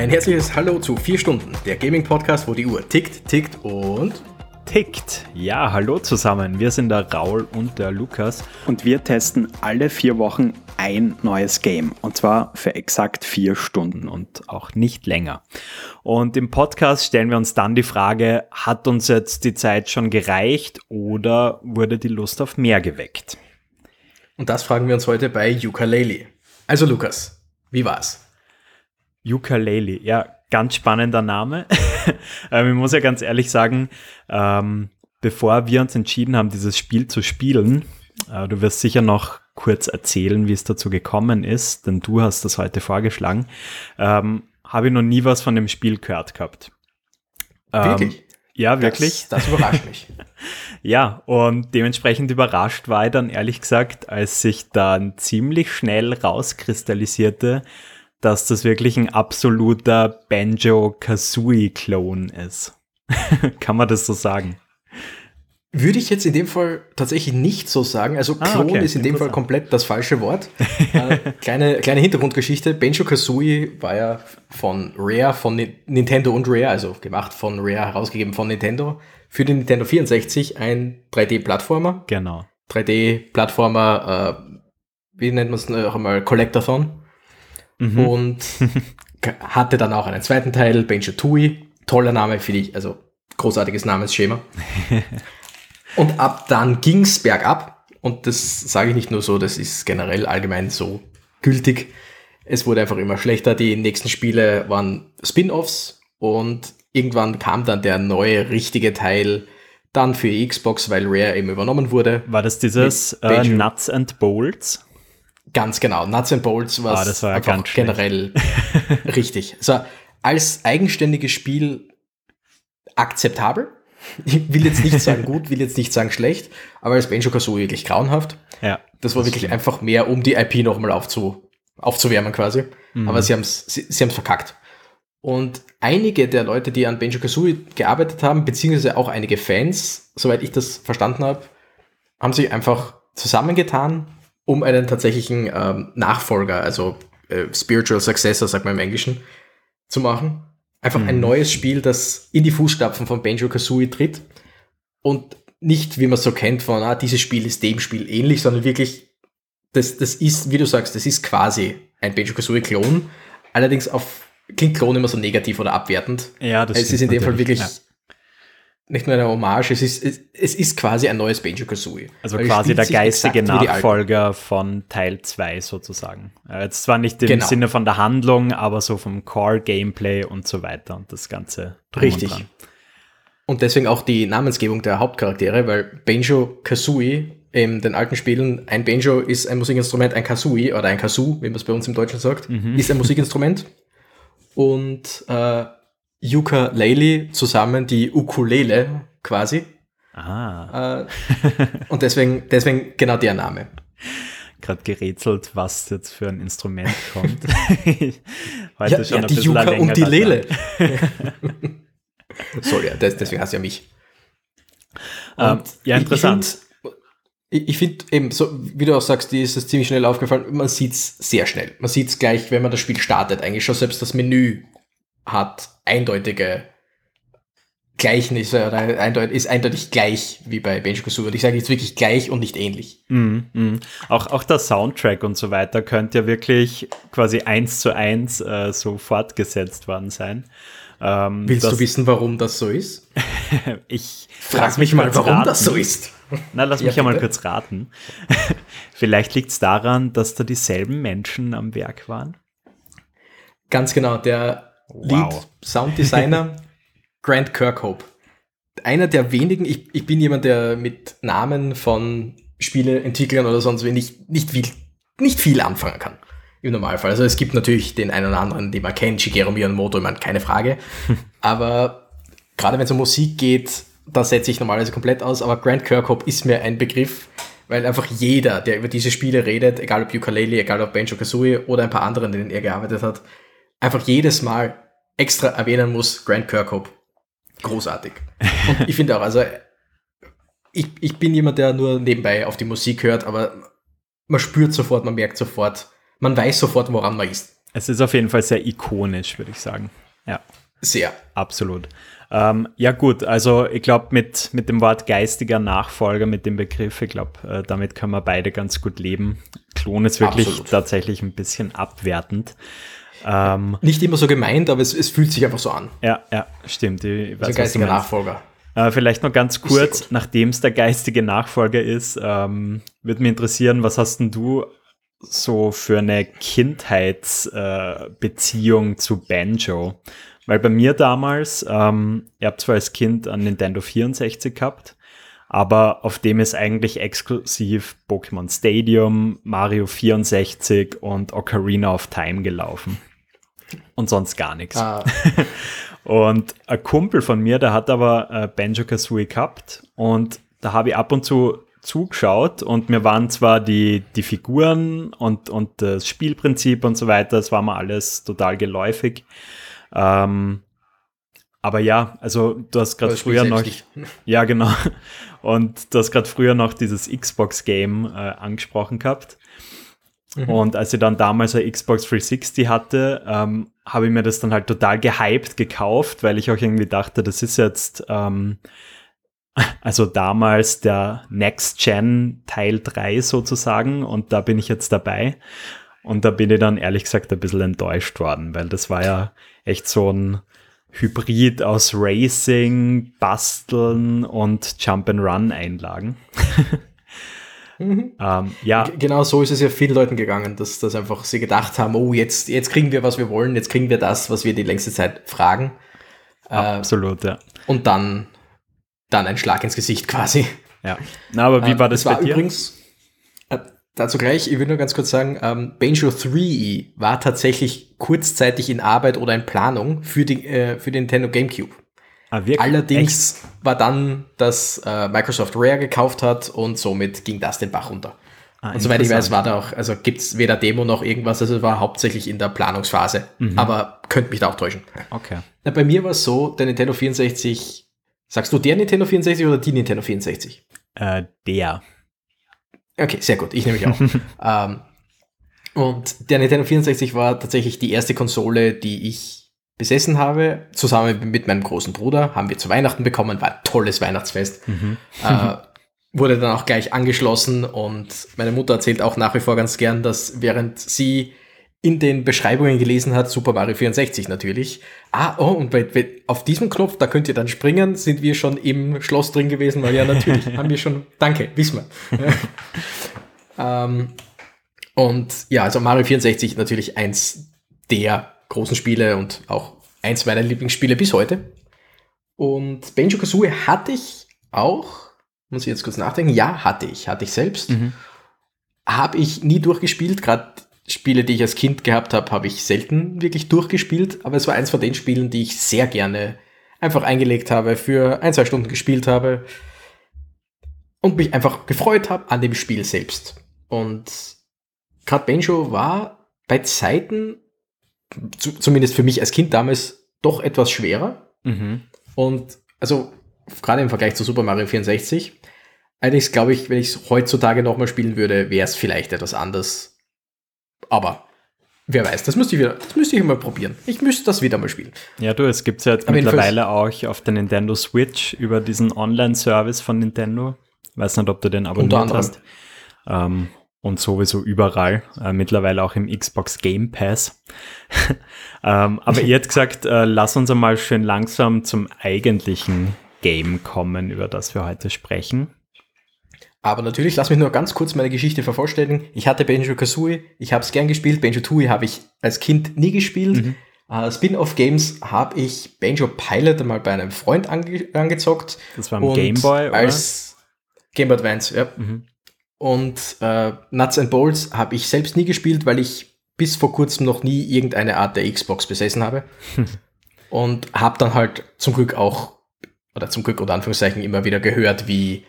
Ein herzliches Hallo zu 4 Stunden, der Gaming-Podcast, wo die Uhr tickt, tickt und tickt. Ja, hallo zusammen. Wir sind der Raul und der Lukas. Und wir testen alle vier Wochen ein neues Game. Und zwar für exakt vier Stunden und auch nicht länger. Und im Podcast stellen wir uns dann die Frage, hat uns jetzt die Zeit schon gereicht oder wurde die Lust auf mehr geweckt? Und das fragen wir uns heute bei Ukulele. Also Lukas, wie war's? Ukulele, ja, ganz spannender Name. ähm, ich muss ja ganz ehrlich sagen, ähm, bevor wir uns entschieden haben, dieses Spiel zu spielen, äh, du wirst sicher noch kurz erzählen, wie es dazu gekommen ist, denn du hast das heute vorgeschlagen, ähm, habe ich noch nie was von dem Spiel gehört gehabt. Ähm, wirklich? Ja, wirklich. Das, das überrascht mich. ja, und dementsprechend überrascht war ich dann ehrlich gesagt, als sich dann ziemlich schnell rauskristallisierte, dass das wirklich ein absoluter Banjo-Kazooie-Klon ist. Kann man das so sagen? Würde ich jetzt in dem Fall tatsächlich nicht so sagen. Also ah, Klon ah, okay. ist in dem Fall komplett das falsche Wort. äh, kleine, kleine Hintergrundgeschichte. Banjo Kazooie war ja von Rare, von Nintendo und Rare, also gemacht von Rare, herausgegeben von Nintendo, für den Nintendo 64 ein 3D-Plattformer. Genau. 3D-Plattformer, äh, wie nennt man es noch einmal, Collectathon mhm. und hatte dann auch einen zweiten Teil, Banjo Tui. Toller Name, finde ich, also großartiges Namensschema. und ab dann ging es bergab. Und das sage ich nicht nur so, das ist generell allgemein so gültig. Es wurde einfach immer schlechter. Die nächsten Spiele waren Spin-offs und irgendwann kam dann der neue richtige Teil dann für Xbox, weil Rare eben übernommen wurde. War das dieses äh, Nuts and Bolts? Ganz genau. Nuts and Bolts war, ah, das war einfach generell richtig. So, als eigenständiges Spiel akzeptabel. Ich will jetzt nicht sagen gut, will jetzt nicht sagen schlecht, aber als Banjo Kazooie wirklich grauenhaft. Ja. Das war das wirklich stimmt. einfach mehr, um die IP nochmal aufzu, aufzuwärmen quasi. Mhm. Aber sie haben es sie, sie verkackt. Und einige der Leute, die an Banjo Kazooie gearbeitet haben, beziehungsweise auch einige Fans, soweit ich das verstanden habe, haben sich einfach zusammengetan um einen tatsächlichen ähm, Nachfolger, also äh, Spiritual Successor, sagt man im Englischen, zu machen. Einfach mhm. ein neues Spiel, das in die Fußstapfen von Banjo Kazooie tritt und nicht, wie man so kennt, von, ah, dieses Spiel ist dem Spiel ähnlich, sondern wirklich, das, das ist, wie du sagst, das ist quasi ein Banjo Kazooie Klon. Allerdings auf, klingt Klon immer so negativ oder abwertend. Ja, das Es ist in dem Fall wirklich ja nicht nur eine Hommage, es ist, es, es ist quasi ein neues Banjo-Kazooie. Also quasi der geistige Nachfolger von Teil 2 sozusagen. Jetzt zwar nicht im genau. Sinne von der Handlung, aber so vom Core-Gameplay und so weiter und das Ganze. Richtig. Und, und, deswegen auch die Namensgebung der Hauptcharaktere, weil Banjo-Kazooie in den alten Spielen, ein Banjo ist ein Musikinstrument, ein Kazooie oder ein Kazoo, wie man es bei uns im Deutschen sagt, mhm. ist ein Musikinstrument. Und äh, Ukulele zusammen die Ukulele quasi. Ah. Äh, und deswegen, deswegen genau der Name. Gerade gerätselt, was jetzt für ein Instrument kommt. Heute ja, schon ja, ein die Yuka und die Lele. so, ja, das, deswegen hast du ja mich. Ähm, ja, interessant. Ich finde eben, so wie du auch sagst, die ist es ziemlich schnell aufgefallen. Man sieht es sehr schnell. Man sieht es gleich, wenn man das Spiel startet. Eigentlich schon selbst das Menü hat eindeutige Gleichnisse oder eindeutig, ist eindeutig gleich wie bei Banjo Kazooie. Ich sage jetzt wirklich gleich und nicht ähnlich. Mm, mm. Auch, auch der Soundtrack und so weiter könnte ja wirklich quasi eins zu eins äh, so fortgesetzt worden sein. Ähm, Willst du wissen, warum das so ist? ich frag mich mal, warum raten. das so ist. Na, lass mich ja, mal kurz raten. Vielleicht liegt es daran, dass da dieselben Menschen am Werk waren. Ganz genau. Der Wow. Lead Sounddesigner Grant Kirkhope. Einer der wenigen, ich, ich bin jemand, der mit Namen von Spieleentwicklern oder sonst wie nicht, nicht, viel, nicht viel anfangen kann. Im Normalfall. Also es gibt natürlich den einen oder anderen, den man kennt, Shigeru Miyamoto, ich meine, keine Frage. aber gerade wenn es um Musik geht, da setze ich normalerweise komplett aus. Aber Grant Kirkhope ist mir ein Begriff, weil einfach jeder, der über diese Spiele redet, egal ob Ukulele, egal ob Banjo Kazooie oder ein paar anderen, denen er gearbeitet hat, einfach jedes Mal extra erwähnen muss, Grant Kirkhope. Großartig. Und ich finde auch, also ich, ich bin jemand, der nur nebenbei auf die Musik hört, aber man spürt sofort, man merkt sofort, man weiß sofort, woran man ist. Es ist auf jeden Fall sehr ikonisch, würde ich sagen. Ja. Sehr. Absolut. Ähm, ja gut, also ich glaube mit, mit dem Wort geistiger Nachfolger, mit dem Begriff, ich glaube, äh, damit können wir beide ganz gut leben. Klon ist wirklich Absolut. tatsächlich ein bisschen abwertend. Ähm, Nicht immer so gemeint, aber es, es fühlt sich einfach so an. Ja, ja, stimmt. Ich weiß, also geistiger Nachfolger. Äh, vielleicht noch ganz kurz, nachdem es der geistige Nachfolger ist, ähm, würde mich interessieren, was hast denn du so für eine Kindheitsbeziehung äh, zu Banjo? Weil bei mir damals, ähm, ich habe zwar als Kind ein Nintendo 64 gehabt, aber auf dem ist eigentlich exklusiv Pokémon Stadium, Mario 64 und Ocarina of Time gelaufen. Und sonst gar nichts. Ah. und ein Kumpel von mir, der hat aber äh, Banjo Kazooie gehabt und da habe ich ab und zu zugeschaut und mir waren zwar die, die Figuren und, und das Spielprinzip und so weiter, das war mir alles total geläufig. Ähm, aber ja, also du hast gerade früher noch. Ja, genau. Und du hast gerade früher noch dieses Xbox-Game äh, angesprochen gehabt. Mhm. Und als ich dann damals eine Xbox 360 hatte, ähm, habe ich mir das dann halt total gehypt gekauft, weil ich auch irgendwie dachte, das ist jetzt ähm, also damals der Next Gen Teil 3 sozusagen und da bin ich jetzt dabei. Und da bin ich dann ehrlich gesagt ein bisschen enttäuscht worden, weil das war ja echt so ein Hybrid aus Racing, Basteln und Jump-and-Run-Einlagen. mhm. ähm, ja. Genau so ist es ja vielen Leuten gegangen, dass, dass einfach sie gedacht haben, oh, jetzt, jetzt kriegen wir, was wir wollen, jetzt kriegen wir das, was wir die längste Zeit fragen. Äh, Absolut, ja. Und dann, dann ein Schlag ins Gesicht quasi. Ja. Na, aber wie äh, war das, das bei war dir? Übrigens, Dazu gleich, ich will nur ganz kurz sagen, ähm, Banjo 3 war tatsächlich kurzzeitig in Arbeit oder in Planung für, die, äh, für den Nintendo GameCube. Ah, Allerdings Echt? war dann, dass äh, Microsoft Rare gekauft hat und somit ging das den Bach runter. Ah, und soweit ich weiß, war da auch, also gibt es weder Demo noch irgendwas, also es war hauptsächlich in der Planungsphase. Mhm. Aber könnte mich da auch täuschen. Okay. Na, bei mir war es so, der Nintendo 64, sagst du der Nintendo 64 oder die Nintendo 64? Äh, der. Okay, sehr gut. Ich nehme mich auch. ähm, und der Nintendo 64 war tatsächlich die erste Konsole, die ich besessen habe. Zusammen mit meinem großen Bruder haben wir zu Weihnachten bekommen. War ein tolles Weihnachtsfest. Mhm. Äh, wurde dann auch gleich angeschlossen und meine Mutter erzählt auch nach wie vor ganz gern, dass während sie in den Beschreibungen gelesen hat, Super Mario 64 natürlich. Ah, oh, und bei, bei, auf diesem Knopf, da könnt ihr dann springen, sind wir schon im Schloss drin gewesen, weil ja natürlich, haben wir schon, danke, wissen wir. ähm, und ja, also Mario 64 natürlich eins der großen Spiele und auch eins meiner Lieblingsspiele bis heute. Und Banjo Kazooie hatte ich auch, muss ich jetzt kurz nachdenken, ja, hatte ich, hatte ich selbst. Mhm. Habe ich nie durchgespielt, gerade Spiele, die ich als Kind gehabt habe, habe ich selten wirklich durchgespielt, aber es war eins von den Spielen, die ich sehr gerne einfach eingelegt habe, für ein, zwei Stunden gespielt habe und mich einfach gefreut habe an dem Spiel selbst. Und gerade Banjo war bei Zeiten, zumindest für mich als Kind damals, doch etwas schwerer. Mhm. Und also gerade im Vergleich zu Super Mario 64. Allerdings glaube ich, wenn ich es heutzutage nochmal spielen würde, wäre es vielleicht etwas anders aber wer weiß, das müsste ich wieder, das müsste ich mal probieren. Ich müsste das wieder mal spielen. Ja, du, es gibt es ja jetzt Aber mittlerweile auch auf der Nintendo Switch über diesen Online-Service von Nintendo. Weiß nicht, ob du den abonniert hast. Ähm, und sowieso überall, äh, mittlerweile auch im Xbox Game Pass. ähm, aber ihr habt gesagt, äh, lass uns einmal schön langsam zum eigentlichen Game kommen, über das wir heute sprechen. Aber natürlich, lass mich nur ganz kurz meine Geschichte vervollständigen. Ich hatte Banjo Kazooie, ich habe es gern gespielt. Banjo Tooie habe ich als Kind nie gespielt. Mhm. Uh, Spin-off-Games habe ich Banjo Pilot einmal bei einem Freund ange angezockt. Das war ein Game Boy, oder? Als Game Boy Advance, ja. Mhm. Und uh, Nuts and Bolts habe ich selbst nie gespielt, weil ich bis vor kurzem noch nie irgendeine Art der Xbox besessen habe. Und habe dann halt zum Glück auch, oder zum Glück oder Anführungszeichen immer wieder gehört, wie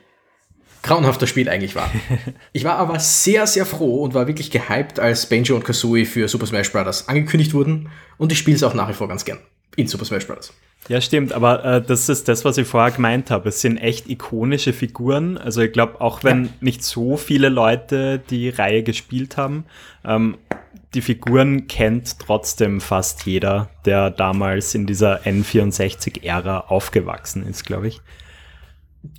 grauenhafter Spiel eigentlich war. Ich war aber sehr, sehr froh und war wirklich gehypt, als Banjo und Kazooie für Super Smash Bros. angekündigt wurden und ich spiele es auch nach wie vor ganz gern in Super Smash Bros. Ja, stimmt, aber äh, das ist das, was ich vorher gemeint habe. Es sind echt ikonische Figuren. Also ich glaube, auch wenn ja. nicht so viele Leute die Reihe gespielt haben, ähm, die Figuren kennt trotzdem fast jeder, der damals in dieser N64-Ära aufgewachsen ist, glaube ich.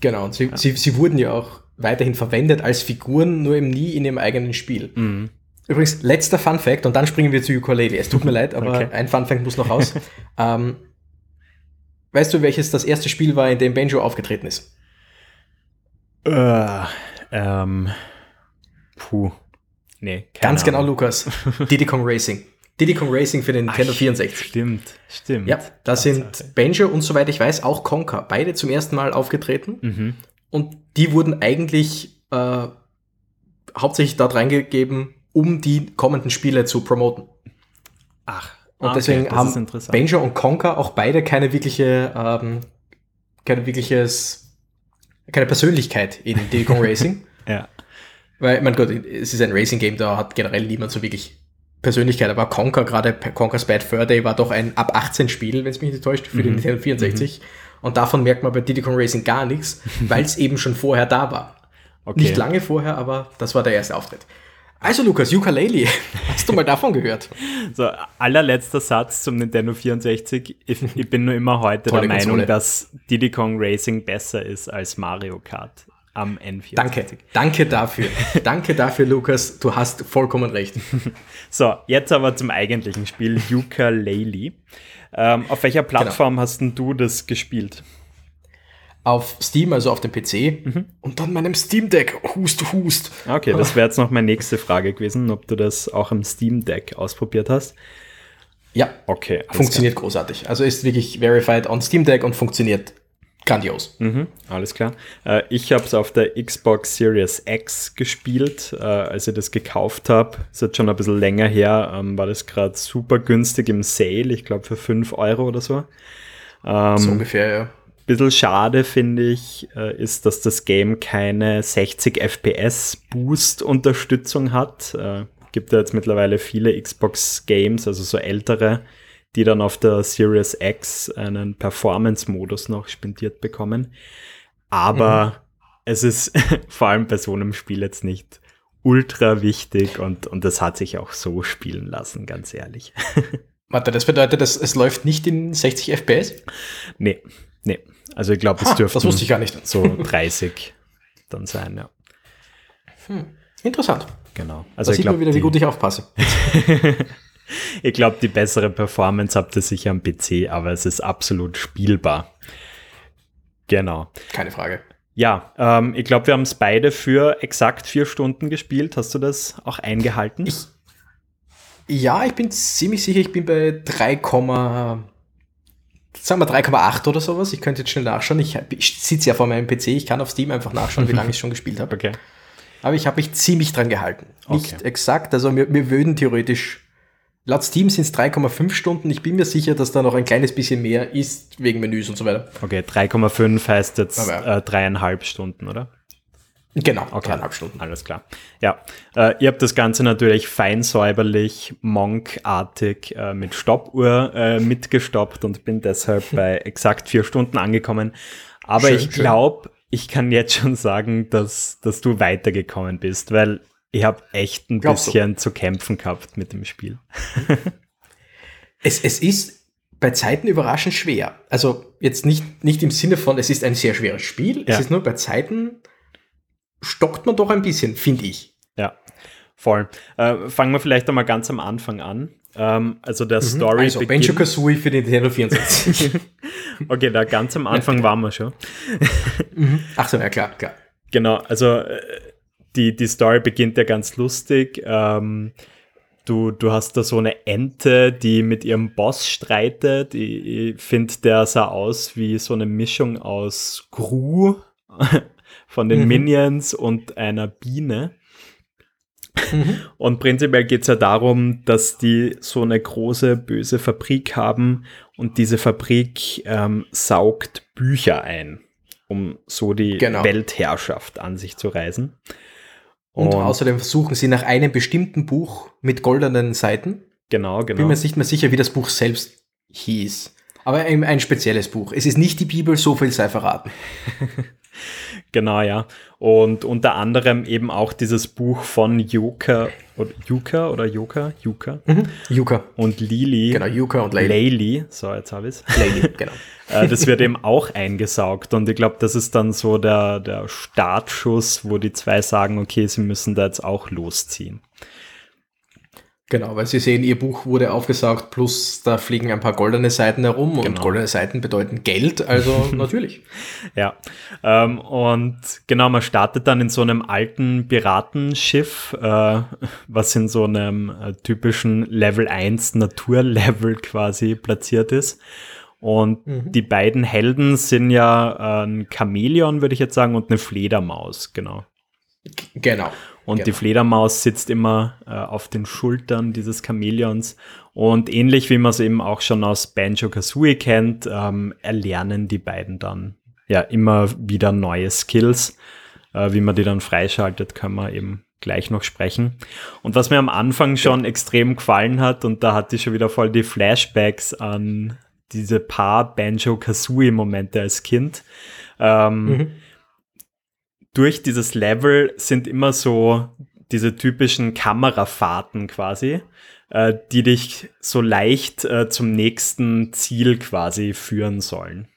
Genau, und sie, ja. sie, sie wurden ja auch weiterhin verwendet als Figuren, nur eben nie in ihrem eigenen Spiel. Mhm. Übrigens, letzter Fun Fact, und dann springen wir zu Ukulele. Es tut mir leid, aber okay. ein Fun Fact muss noch raus. ähm, weißt du, welches das erste Spiel war, in dem Banjo aufgetreten ist? Uh, ähm, puh. Nee, Ganz genau, Ahnung. genau, Lukas. Diddy Kong Racing. Diddy Kong Racing für den Nintendo Ach, 64. Stimmt, stimmt. Ja, da sind Banjo und soweit ich weiß auch Conker beide zum ersten Mal aufgetreten. Mhm. Und die wurden eigentlich äh, hauptsächlich dort reingegeben, um die kommenden Spiele zu promoten. Ach. Und ah, deswegen okay, haben Banjo und Conker auch beide keine wirkliche, ähm, keine wirkliches, keine Persönlichkeit in Diddy Kong Racing. ja. Weil, mein Gott, es ist ein Racing-Game, da hat generell niemand so wirklich Persönlichkeit, aber Conker, gerade Conker's Bad Fur Day war doch ein ab 18 Spiel, wenn es mich nicht täuscht, für mhm. den Nintendo 64. Mhm. Und davon merkt man bei Diddy Kong Racing gar nichts, weil es eben schon vorher da war. Okay. Nicht lange vorher, aber das war der erste Auftritt. Also Lukas, Ukulele, hast du mal davon gehört? So, allerletzter Satz zum Nintendo 64. Ich, ich bin nur immer heute der Meinung, Konsole. dass Diddy Kong Racing besser ist als Mario Kart am N64. Danke, danke dafür. danke dafür, Lukas. Du hast vollkommen recht. so, jetzt aber zum eigentlichen Spiel, Ukulele. Ähm, auf welcher genau. Plattform genau. hast denn du das gespielt? Auf Steam, also auf dem PC mhm. und dann meinem Steam Deck. Hust, hust. Okay, das wäre jetzt noch meine nächste Frage gewesen, ob du das auch im Steam Deck ausprobiert hast. Ja, okay. Funktioniert klar. großartig. Also ist wirklich verified on Steam Deck und funktioniert grandios. Mhm, alles klar. Äh, ich habe es auf der Xbox Series X gespielt, äh, als ich das gekauft habe. Ist jetzt schon ein bisschen länger her, ähm, war das gerade super günstig im Sale, ich glaube für 5 Euro oder so. Ähm, so ungefähr, ja. Bisschen schade finde ich, äh, ist, dass das Game keine 60 FPS Boost Unterstützung hat. Äh, gibt ja jetzt mittlerweile viele Xbox Games, also so ältere, die dann auf der Series X einen Performance-Modus noch spendiert bekommen. Aber mhm. es ist vor allem bei so einem Spiel jetzt nicht ultra wichtig und, und das hat sich auch so spielen lassen, ganz ehrlich. Warte, das bedeutet, dass es läuft nicht in 60 FPS? Nee, nee. Also ich glaube, es dürfte das wusste ich gar nicht. so 30 dann sein, ja. Hm. Interessant. Genau. Also da sieht glaub, man wieder, wie gut ich aufpasse. ich glaube, die bessere Performance habt ihr sicher am PC, aber es ist absolut spielbar. Genau. Keine Frage. Ja, ähm, ich glaube, wir haben es beide für exakt vier Stunden gespielt. Hast du das auch eingehalten? Ich, ja, ich bin ziemlich sicher, ich bin bei 3, sagen wir 3,8 oder sowas. Ich könnte jetzt schnell nachschauen. Ich, ich sitze ja vor meinem PC, ich kann auf Steam einfach nachschauen, wie lange ich schon gespielt habe. Okay. Aber ich habe mich ziemlich dran gehalten. Nicht okay. exakt, also wir, wir würden theoretisch Laut Steam sind es 3,5 Stunden. Ich bin mir sicher, dass da noch ein kleines bisschen mehr ist, wegen Menüs und so weiter. Okay, 3,5 heißt jetzt äh, dreieinhalb Stunden, oder? Genau, okay. dreieinhalb Stunden. Alles klar. Ja, äh, ihr habt das Ganze natürlich fein säuberlich, monkartig äh, mit Stoppuhr äh, mitgestoppt und bin deshalb bei exakt vier Stunden angekommen. Aber schön, ich glaube, ich kann jetzt schon sagen, dass, dass du weitergekommen bist, weil ich habe echt ein Glaubst bisschen du? zu kämpfen gehabt mit dem Spiel. es, es ist bei Zeiten überraschend schwer. Also jetzt nicht, nicht im Sinne von, es ist ein sehr schweres Spiel, ja. es ist nur bei Zeiten stockt man doch ein bisschen, finde ich. Ja, voll. Äh, fangen wir vielleicht einmal ganz am Anfang an. Ähm, also der mhm. Story. Also Benjo Kazooie für den Nintendo 64. okay, da ganz am Anfang waren wir schon. Mhm. Ach so, ja klar, klar. Genau, also äh, die, die Story beginnt ja ganz lustig. Ähm, du, du hast da so eine Ente, die mit ihrem Boss streitet. Ich, ich finde, der sah aus wie so eine Mischung aus Gru von den mhm. Minions und einer Biene. Mhm. Und prinzipiell geht es ja darum, dass die so eine große böse Fabrik haben und diese Fabrik ähm, saugt Bücher ein, um so die genau. Weltherrschaft an sich zu reisen. Und, und außerdem versuchen sie nach einem bestimmten Buch mit goldenen Seiten. Genau, genau. Bin mir nicht mehr sicher, wie das Buch selbst hieß. Aber ein, ein spezielles Buch. Es ist nicht die Bibel, so viel sei verraten. genau, ja. Und unter anderem eben auch dieses Buch von Yuka oder Yuka oder Yuka? Yuka. Mhm. Yuka. Und Lili. Genau, Yuka und Layli. Layli. So, jetzt habe ich es. Layli, genau. Äh, das wird eben auch eingesaugt. Und ich glaube, das ist dann so der, der Startschuss, wo die zwei sagen, okay, sie müssen da jetzt auch losziehen. Genau, weil Sie sehen, Ihr Buch wurde aufgesaugt, plus da fliegen ein paar goldene Seiten herum genau. und goldene Seiten bedeuten Geld, also natürlich. Ja, ähm, und genau, man startet dann in so einem alten Piratenschiff, äh, was in so einem äh, typischen Level 1 Naturlevel quasi platziert ist. Und mhm. die beiden Helden sind ja äh, ein Chamäleon, würde ich jetzt sagen, und eine Fledermaus, genau. Genau. Und genau. die Fledermaus sitzt immer äh, auf den Schultern dieses Chamäleons. Und ähnlich wie man es eben auch schon aus Banjo Kazooie kennt, ähm, erlernen die beiden dann ja immer wieder neue Skills. Äh, wie man die dann freischaltet, können wir eben gleich noch sprechen. Und was mir am Anfang schon ja. extrem gefallen hat, und da hatte ich schon wieder voll die Flashbacks an diese paar Banjo Kazooie Momente als Kind. Ähm, mhm durch dieses Level sind immer so diese typischen Kamerafahrten quasi, äh, die dich so leicht äh, zum nächsten Ziel quasi führen sollen.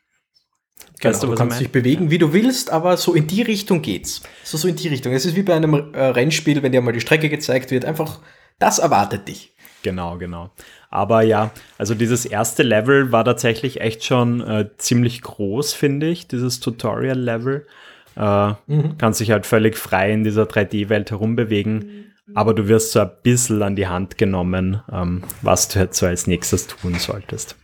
Genau, weißt du, du kannst dich bewegen, wie du willst, aber so in die Richtung geht's. So, so in die Richtung. Es ist wie bei einem äh, Rennspiel, wenn dir mal die Strecke gezeigt wird, einfach, das erwartet dich. Genau, genau. Aber ja, also dieses erste Level war tatsächlich echt schon äh, ziemlich groß, finde ich, dieses Tutorial-Level. Äh, mhm. Kannst dich halt völlig frei in dieser 3D-Welt herumbewegen, aber du wirst so ein bisschen an die Hand genommen, ähm, was du jetzt so als nächstes tun solltest.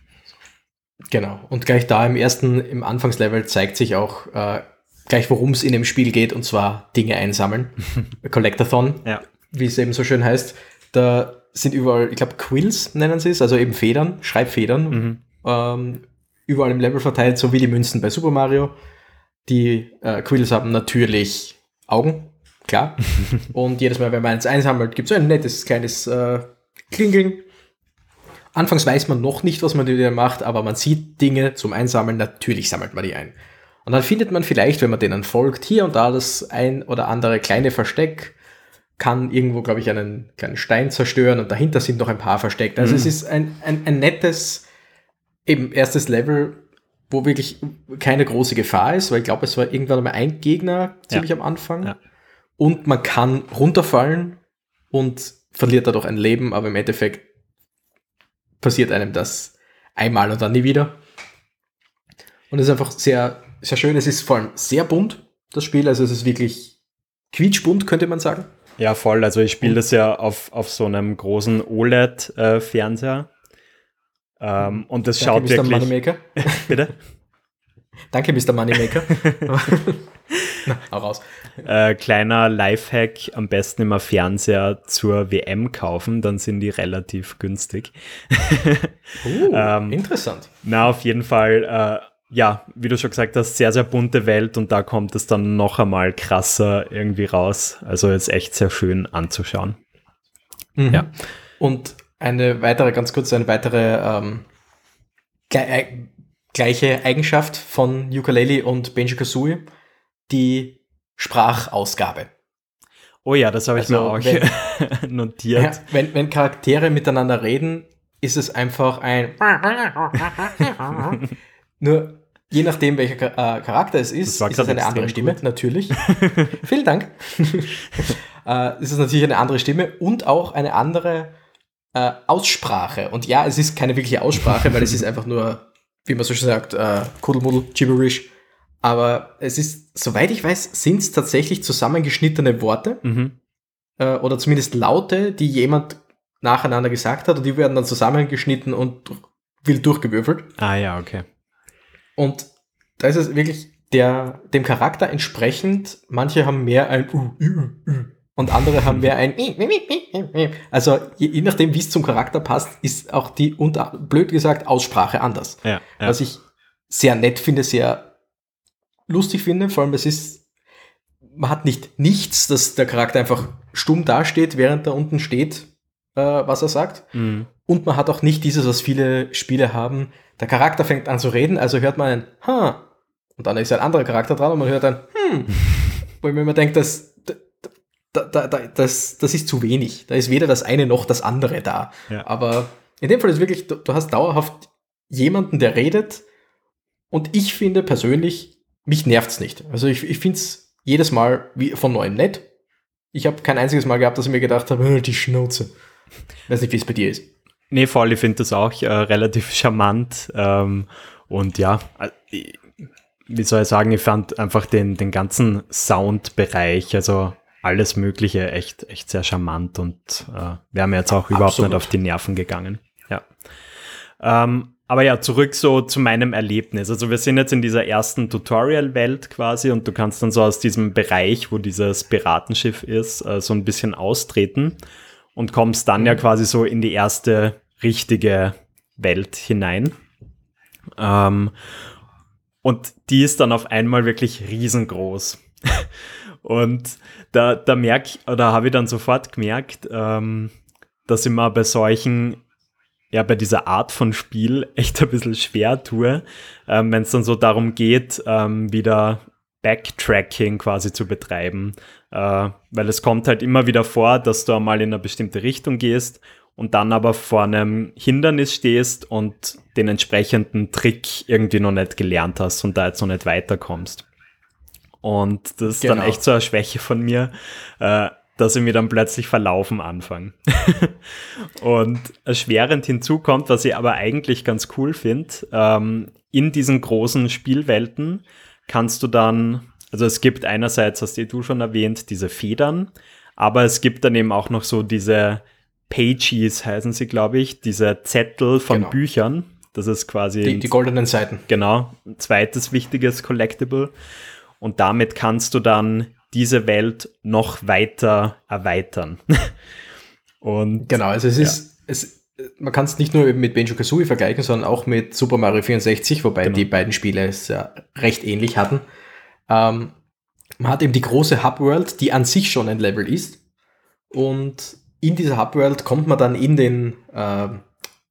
Genau. Und gleich da im ersten, im Anfangslevel zeigt sich auch äh, gleich, worum es in dem Spiel geht, und zwar Dinge einsammeln. Collectathon, ja. wie es eben so schön heißt. Da sind überall, ich glaube, Quills nennen sie es, also eben Federn, Schreibfedern, mhm. ähm, überall im Level verteilt, so wie die Münzen bei Super Mario. Die äh, Quills haben natürlich Augen, klar. und jedes Mal, wenn man eins einsammelt, gibt es ein nettes kleines äh, Klingeln. Anfangs weiß man noch nicht, was man mit denen macht, aber man sieht Dinge zum Einsammeln, natürlich sammelt man die ein. Und dann findet man vielleicht, wenn man denen folgt, hier und da das ein oder andere kleine Versteck, kann irgendwo, glaube ich, einen kleinen Stein zerstören und dahinter sind noch ein paar versteckt. Also mhm. es ist ein, ein, ein nettes, eben erstes Level, wo wirklich keine große Gefahr ist, weil ich glaube, es war irgendwann einmal ein Gegner ziemlich ja. am Anfang. Ja. Und man kann runterfallen und verliert dadurch ein Leben, aber im Endeffekt passiert einem das einmal und dann nie wieder. Und es ist einfach sehr, sehr schön. Es ist vor allem sehr bunt, das Spiel. Also es ist wirklich quietschbunt, könnte man sagen. Ja, voll. Also ich spiele das ja auf, auf so einem großen OLED-Fernseher. Ähm, und das Danke, schaut Mr. wirklich. Moneymaker. Bitte? Danke, Mr. Moneymaker. Na, hau raus. Äh, kleiner Lifehack: am besten immer Fernseher zur WM kaufen, dann sind die relativ günstig. uh, ähm, interessant. Na, auf jeden Fall. Äh, ja, wie du schon gesagt hast, sehr, sehr bunte Welt und da kommt es dann noch einmal krasser irgendwie raus. Also ist echt sehr schön anzuschauen. Mhm. Ja. Und eine weitere, ganz kurz, eine weitere ähm, gle gleiche Eigenschaft von Ukulele und Benji Kazooie, die Sprachausgabe. Oh ja, das habe ich also, mir auch wenn, notiert. Ja, wenn, wenn Charaktere miteinander reden, ist es einfach ein Nur je nachdem, welcher äh, Charakter es ist, ist es eine andere Stimme, gut. natürlich. Vielen Dank. äh, ist es natürlich eine andere Stimme und auch eine andere äh, Aussprache. Und ja, es ist keine wirkliche Aussprache, weil es ist einfach nur, wie man so schön sagt, äh, Kuddelmuddel, Gibberish. Aber es ist, soweit ich weiß, sind es tatsächlich zusammengeschnittene Worte. Mhm. Äh, oder zumindest Laute, die jemand nacheinander gesagt hat und die werden dann zusammengeschnitten und wild durchgewürfelt. Ah ja, okay. Und da ist es wirklich der, dem Charakter entsprechend, manche haben mehr ein uh, uh, uh, und andere haben mehr ein also je, je nachdem, wie es zum Charakter passt, ist auch die, unter, blöd gesagt, Aussprache anders. Ja, ja. Was ich sehr nett finde, sehr lustig finde, vor allem es ist, man hat nicht nichts, dass der Charakter einfach stumm dasteht, während er unten steht, äh, was er sagt. Mhm. Und man hat auch nicht dieses, was viele Spiele haben, der Charakter fängt an zu reden, also hört man ein Ha. Und dann ist ein anderer Charakter dran und man hört ein Hm. Wo ich mir immer denke, das, da, da, da, das, das ist zu wenig. Da ist weder das eine noch das andere da. Ja. Aber in dem Fall ist wirklich, du, du hast dauerhaft jemanden, der redet. Und ich finde persönlich, mich nervt's nicht. Also ich, ich finde es jedes Mal wie von neuem nett. Ich habe kein einziges Mal gehabt, dass ich mir gedacht habe, äh, die Schnauze. Ich weiß nicht, wie es bei dir ist. Nee, voll, ich finde das auch äh, relativ charmant. Ähm, und ja, äh, wie soll ich sagen, ich fand einfach den, den ganzen Soundbereich, also alles Mögliche echt, echt sehr charmant und äh, wäre mir jetzt auch überhaupt Absolut. nicht auf die Nerven gegangen. Ja. Ähm, aber ja, zurück so zu meinem Erlebnis. Also wir sind jetzt in dieser ersten Tutorial-Welt quasi und du kannst dann so aus diesem Bereich, wo dieses Piratenschiff ist, äh, so ein bisschen austreten und kommst dann ja mhm. quasi so in die erste richtige Welt hinein. Ähm, und die ist dann auf einmal wirklich riesengroß. und da, da merke ich, oder habe ich dann sofort gemerkt, ähm, dass ich mal bei solchen, ja, bei dieser Art von Spiel echt ein bisschen schwer tue, ähm, wenn es dann so darum geht, ähm, wieder Backtracking quasi zu betreiben. Äh, weil es kommt halt immer wieder vor, dass du einmal in eine bestimmte Richtung gehst und dann aber vor einem Hindernis stehst und den entsprechenden Trick irgendwie noch nicht gelernt hast und da jetzt noch nicht weiterkommst. Und das ist genau. dann echt so eine Schwäche von mir, äh, dass ich mir dann plötzlich verlaufen anfange. und erschwerend hinzu kommt, was ich aber eigentlich ganz cool finde, ähm, in diesen großen Spielwelten kannst du dann, also es gibt einerseits, hast du schon erwähnt, diese Federn, aber es gibt dann eben auch noch so diese Pages heißen sie, glaube ich, diese Zettel von genau. Büchern. Das ist quasi. Die, die goldenen Seiten. Genau. Ein zweites wichtiges Collectible. Und damit kannst du dann diese Welt noch weiter erweitern. Und, genau, also es ja. ist, es, man kann es nicht nur mit Benjo Kazooie vergleichen, sondern auch mit Super Mario 64, wobei genau. die beiden Spiele es ja recht ähnlich hatten. Ähm, man hat eben die große Hub World, die an sich schon ein Level ist. Und in dieser Hubworld kommt man dann in den, äh,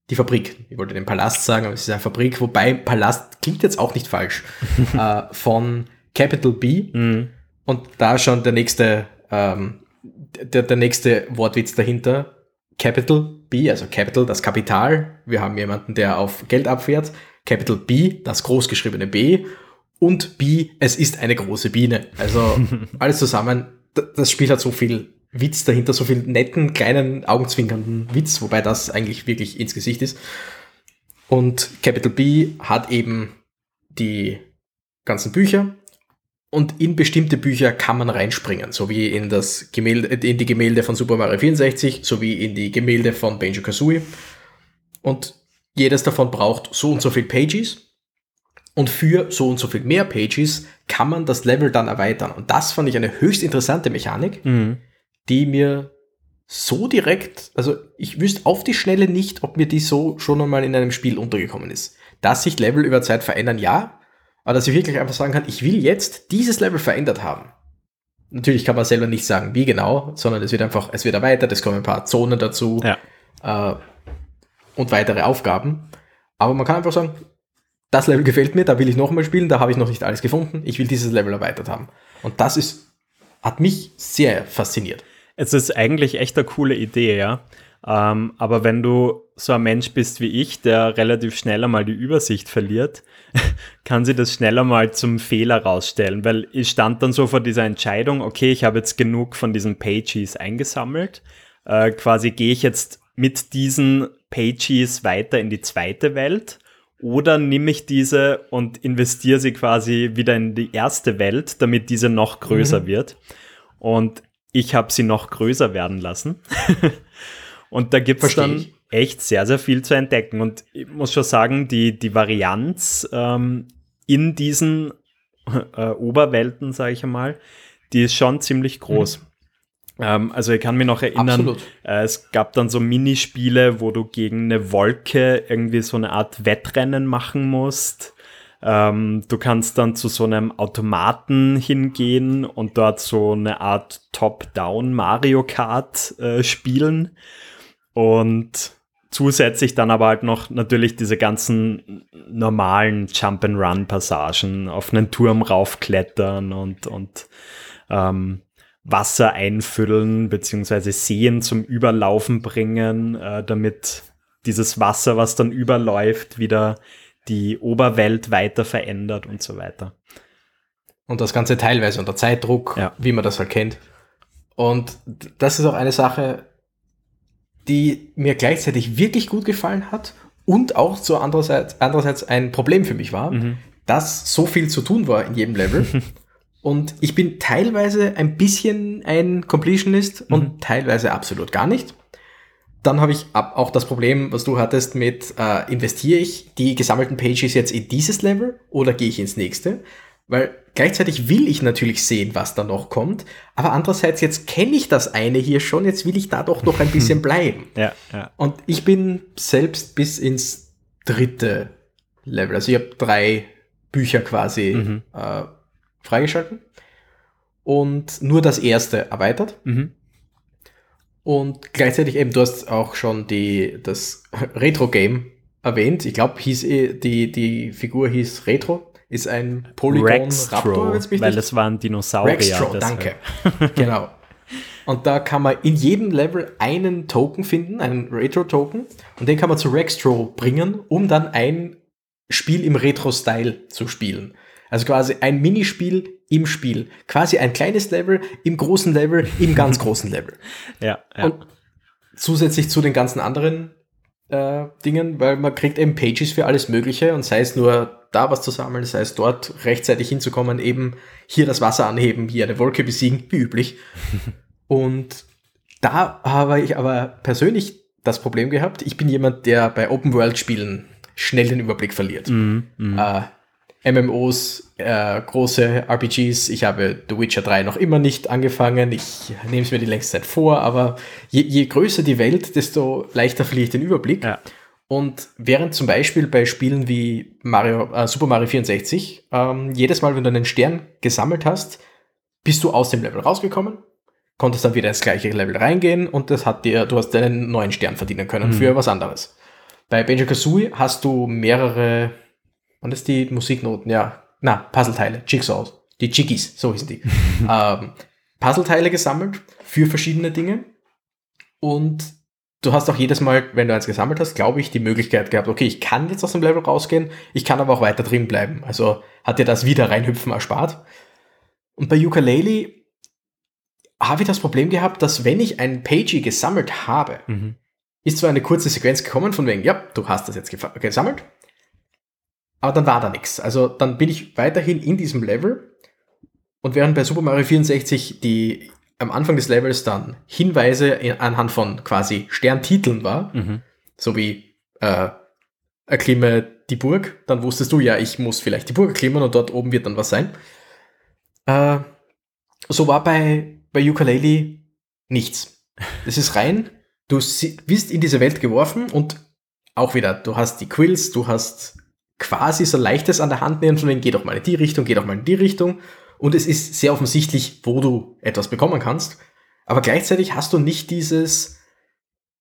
die Fabrik. Ich wollte den Palast sagen, aber es ist eine Fabrik, wobei Palast klingt jetzt auch nicht falsch, äh, von Capital B. Mhm. Und da schon der nächste, ähm, der, der nächste Wortwitz dahinter. Capital B, also Capital, das Kapital. Wir haben jemanden, der auf Geld abfährt. Capital B, das großgeschriebene B. Und B, es ist eine große Biene. Also alles zusammen. Das Spiel hat so viel Witz dahinter, so viel netten, kleinen, augenzwinkernden Witz, wobei das eigentlich wirklich ins Gesicht ist. Und Capital B hat eben die ganzen Bücher und in bestimmte Bücher kann man reinspringen, so wie in das Gemälde, in die Gemälde von Super Mario 64, sowie in die Gemälde von Banjo Kazooie. Und jedes davon braucht so und so viel Pages. Und für so und so viel mehr Pages kann man das Level dann erweitern. Und das fand ich eine höchst interessante Mechanik. Mhm die mir so direkt, also ich wüsste auf die Schnelle nicht, ob mir die so schon einmal in einem Spiel untergekommen ist. Dass sich Level über Zeit verändern, ja, aber dass ich wirklich einfach sagen kann, ich will jetzt dieses Level verändert haben. Natürlich kann man selber nicht sagen, wie genau, sondern es wird einfach, es wird erweitert, es kommen ein paar Zonen dazu ja. äh, und weitere Aufgaben. Aber man kann einfach sagen, das Level gefällt mir, da will ich nochmal spielen, da habe ich noch nicht alles gefunden, ich will dieses Level erweitert haben. Und das ist, hat mich sehr fasziniert. Es ist eigentlich echt eine coole Idee, ja. Ähm, aber wenn du so ein Mensch bist wie ich, der relativ schnell einmal die Übersicht verliert, kann sie das schneller mal zum Fehler rausstellen, weil ich stand dann so vor dieser Entscheidung, okay, ich habe jetzt genug von diesen Pages eingesammelt, äh, quasi gehe ich jetzt mit diesen Pages weiter in die zweite Welt oder nehme ich diese und investiere sie quasi wieder in die erste Welt, damit diese noch größer mhm. wird. Und ich habe sie noch größer werden lassen. und da gibt es dann echt sehr, sehr viel zu entdecken. Und ich muss schon sagen, die, die Varianz ähm, in diesen äh, Oberwelten, sage ich einmal, die ist schon ziemlich groß. Mhm. Ähm, also ich kann mich noch erinnern, äh, es gab dann so Minispiele, wo du gegen eine Wolke irgendwie so eine Art Wettrennen machen musst. Ähm, du kannst dann zu so einem Automaten hingehen und dort so eine Art Top-Down Mario Kart äh, spielen. Und zusätzlich dann aber halt noch natürlich diese ganzen normalen Jump-and-Run-Passagen auf einen Turm raufklettern und, und ähm, Wasser einfüllen beziehungsweise Seen zum Überlaufen bringen, äh, damit dieses Wasser, was dann überläuft, wieder die Oberwelt weiter verändert und so weiter. Und das Ganze teilweise unter Zeitdruck, ja. wie man das halt kennt. Und das ist auch eine Sache, die mir gleichzeitig wirklich gut gefallen hat und auch so andererseits, andererseits ein Problem für mich war, mhm. dass so viel zu tun war in jedem Level. und ich bin teilweise ein bisschen ein Completionist mhm. und teilweise absolut gar nicht. Dann habe ich auch das Problem, was du hattest mit, äh, investiere ich die gesammelten Pages jetzt in dieses Level oder gehe ich ins nächste? Weil gleichzeitig will ich natürlich sehen, was da noch kommt, aber andererseits jetzt kenne ich das eine hier schon, jetzt will ich da doch noch ein bisschen bleiben. ja, ja. Und ich bin selbst bis ins dritte Level, also ich habe drei Bücher quasi mhm. äh, freigeschalten und nur das erste erweitert. Mhm. Und gleichzeitig eben, du hast auch schon die, das Retro-Game erwähnt. Ich glaube, hieß eh, die, die Figur hieß Retro, ist ein Polygon Raptor, weil das waren Dinosaurier. Rextro, danke. genau. Und da kann man in jedem Level einen Token finden, einen Retro-Token, und den kann man zu Rextro bringen, um dann ein Spiel im Retro-Style zu spielen. Also quasi ein Minispiel im Spiel. Quasi ein kleines Level im großen Level im ganz großen Level. Ja, ja. Und zusätzlich zu den ganzen anderen äh, Dingen, weil man kriegt eben Pages für alles Mögliche und sei es nur da was zu sammeln, sei es dort rechtzeitig hinzukommen, eben hier das Wasser anheben, hier eine Wolke besiegen, wie üblich. und da habe ich aber persönlich das Problem gehabt, ich bin jemand, der bei Open-World-Spielen schnell den Überblick verliert. Mm, mm. Äh, MMOs, äh, große RPGs. Ich habe The Witcher 3 noch immer nicht angefangen. Ich nehme es mir die längste Zeit vor, aber je, je größer die Welt, desto leichter verliere ich den Überblick. Ja. Und während zum Beispiel bei Spielen wie Mario, äh, Super Mario 64, ähm, jedes Mal, wenn du einen Stern gesammelt hast, bist du aus dem Level rausgekommen, konntest dann wieder ins gleiche Level reingehen und das hat dir, du hast einen neuen Stern verdienen können mhm. für was anderes. Bei Banjo Kazooie hast du mehrere und das die Musiknoten, ja. Na, Puzzleteile, Jigsaws. Die Jiggies, so hießen die. ähm, Puzzleteile gesammelt für verschiedene Dinge. Und du hast auch jedes Mal, wenn du eins gesammelt hast, glaube ich, die Möglichkeit gehabt, okay, ich kann jetzt aus dem Level rausgehen, ich kann aber auch weiter drin bleiben. Also hat dir das wieder reinhüpfen erspart. Und bei Ukulele habe ich das Problem gehabt, dass wenn ich ein Pagey gesammelt habe, mhm. ist zwar eine kurze Sequenz gekommen von wegen, ja, du hast das jetzt gesammelt, aber dann war da nichts. Also dann bin ich weiterhin in diesem Level. Und während bei Super Mario 64 die am Anfang des Levels dann Hinweise anhand von quasi Sterntiteln war, mhm. so wie äh, erklimme die Burg, dann wusstest du ja, ich muss vielleicht die Burg erklimmen und dort oben wird dann was sein. Äh, so war bei, bei Ukulele nichts. Es ist rein, du bist in diese Welt geworfen und auch wieder, du hast die Quills, du hast quasi so leichtes an der Hand nehmen, von wegen, geh doch mal in die Richtung, geh doch mal in die Richtung. Und es ist sehr offensichtlich, wo du etwas bekommen kannst. Aber gleichzeitig hast du nicht dieses,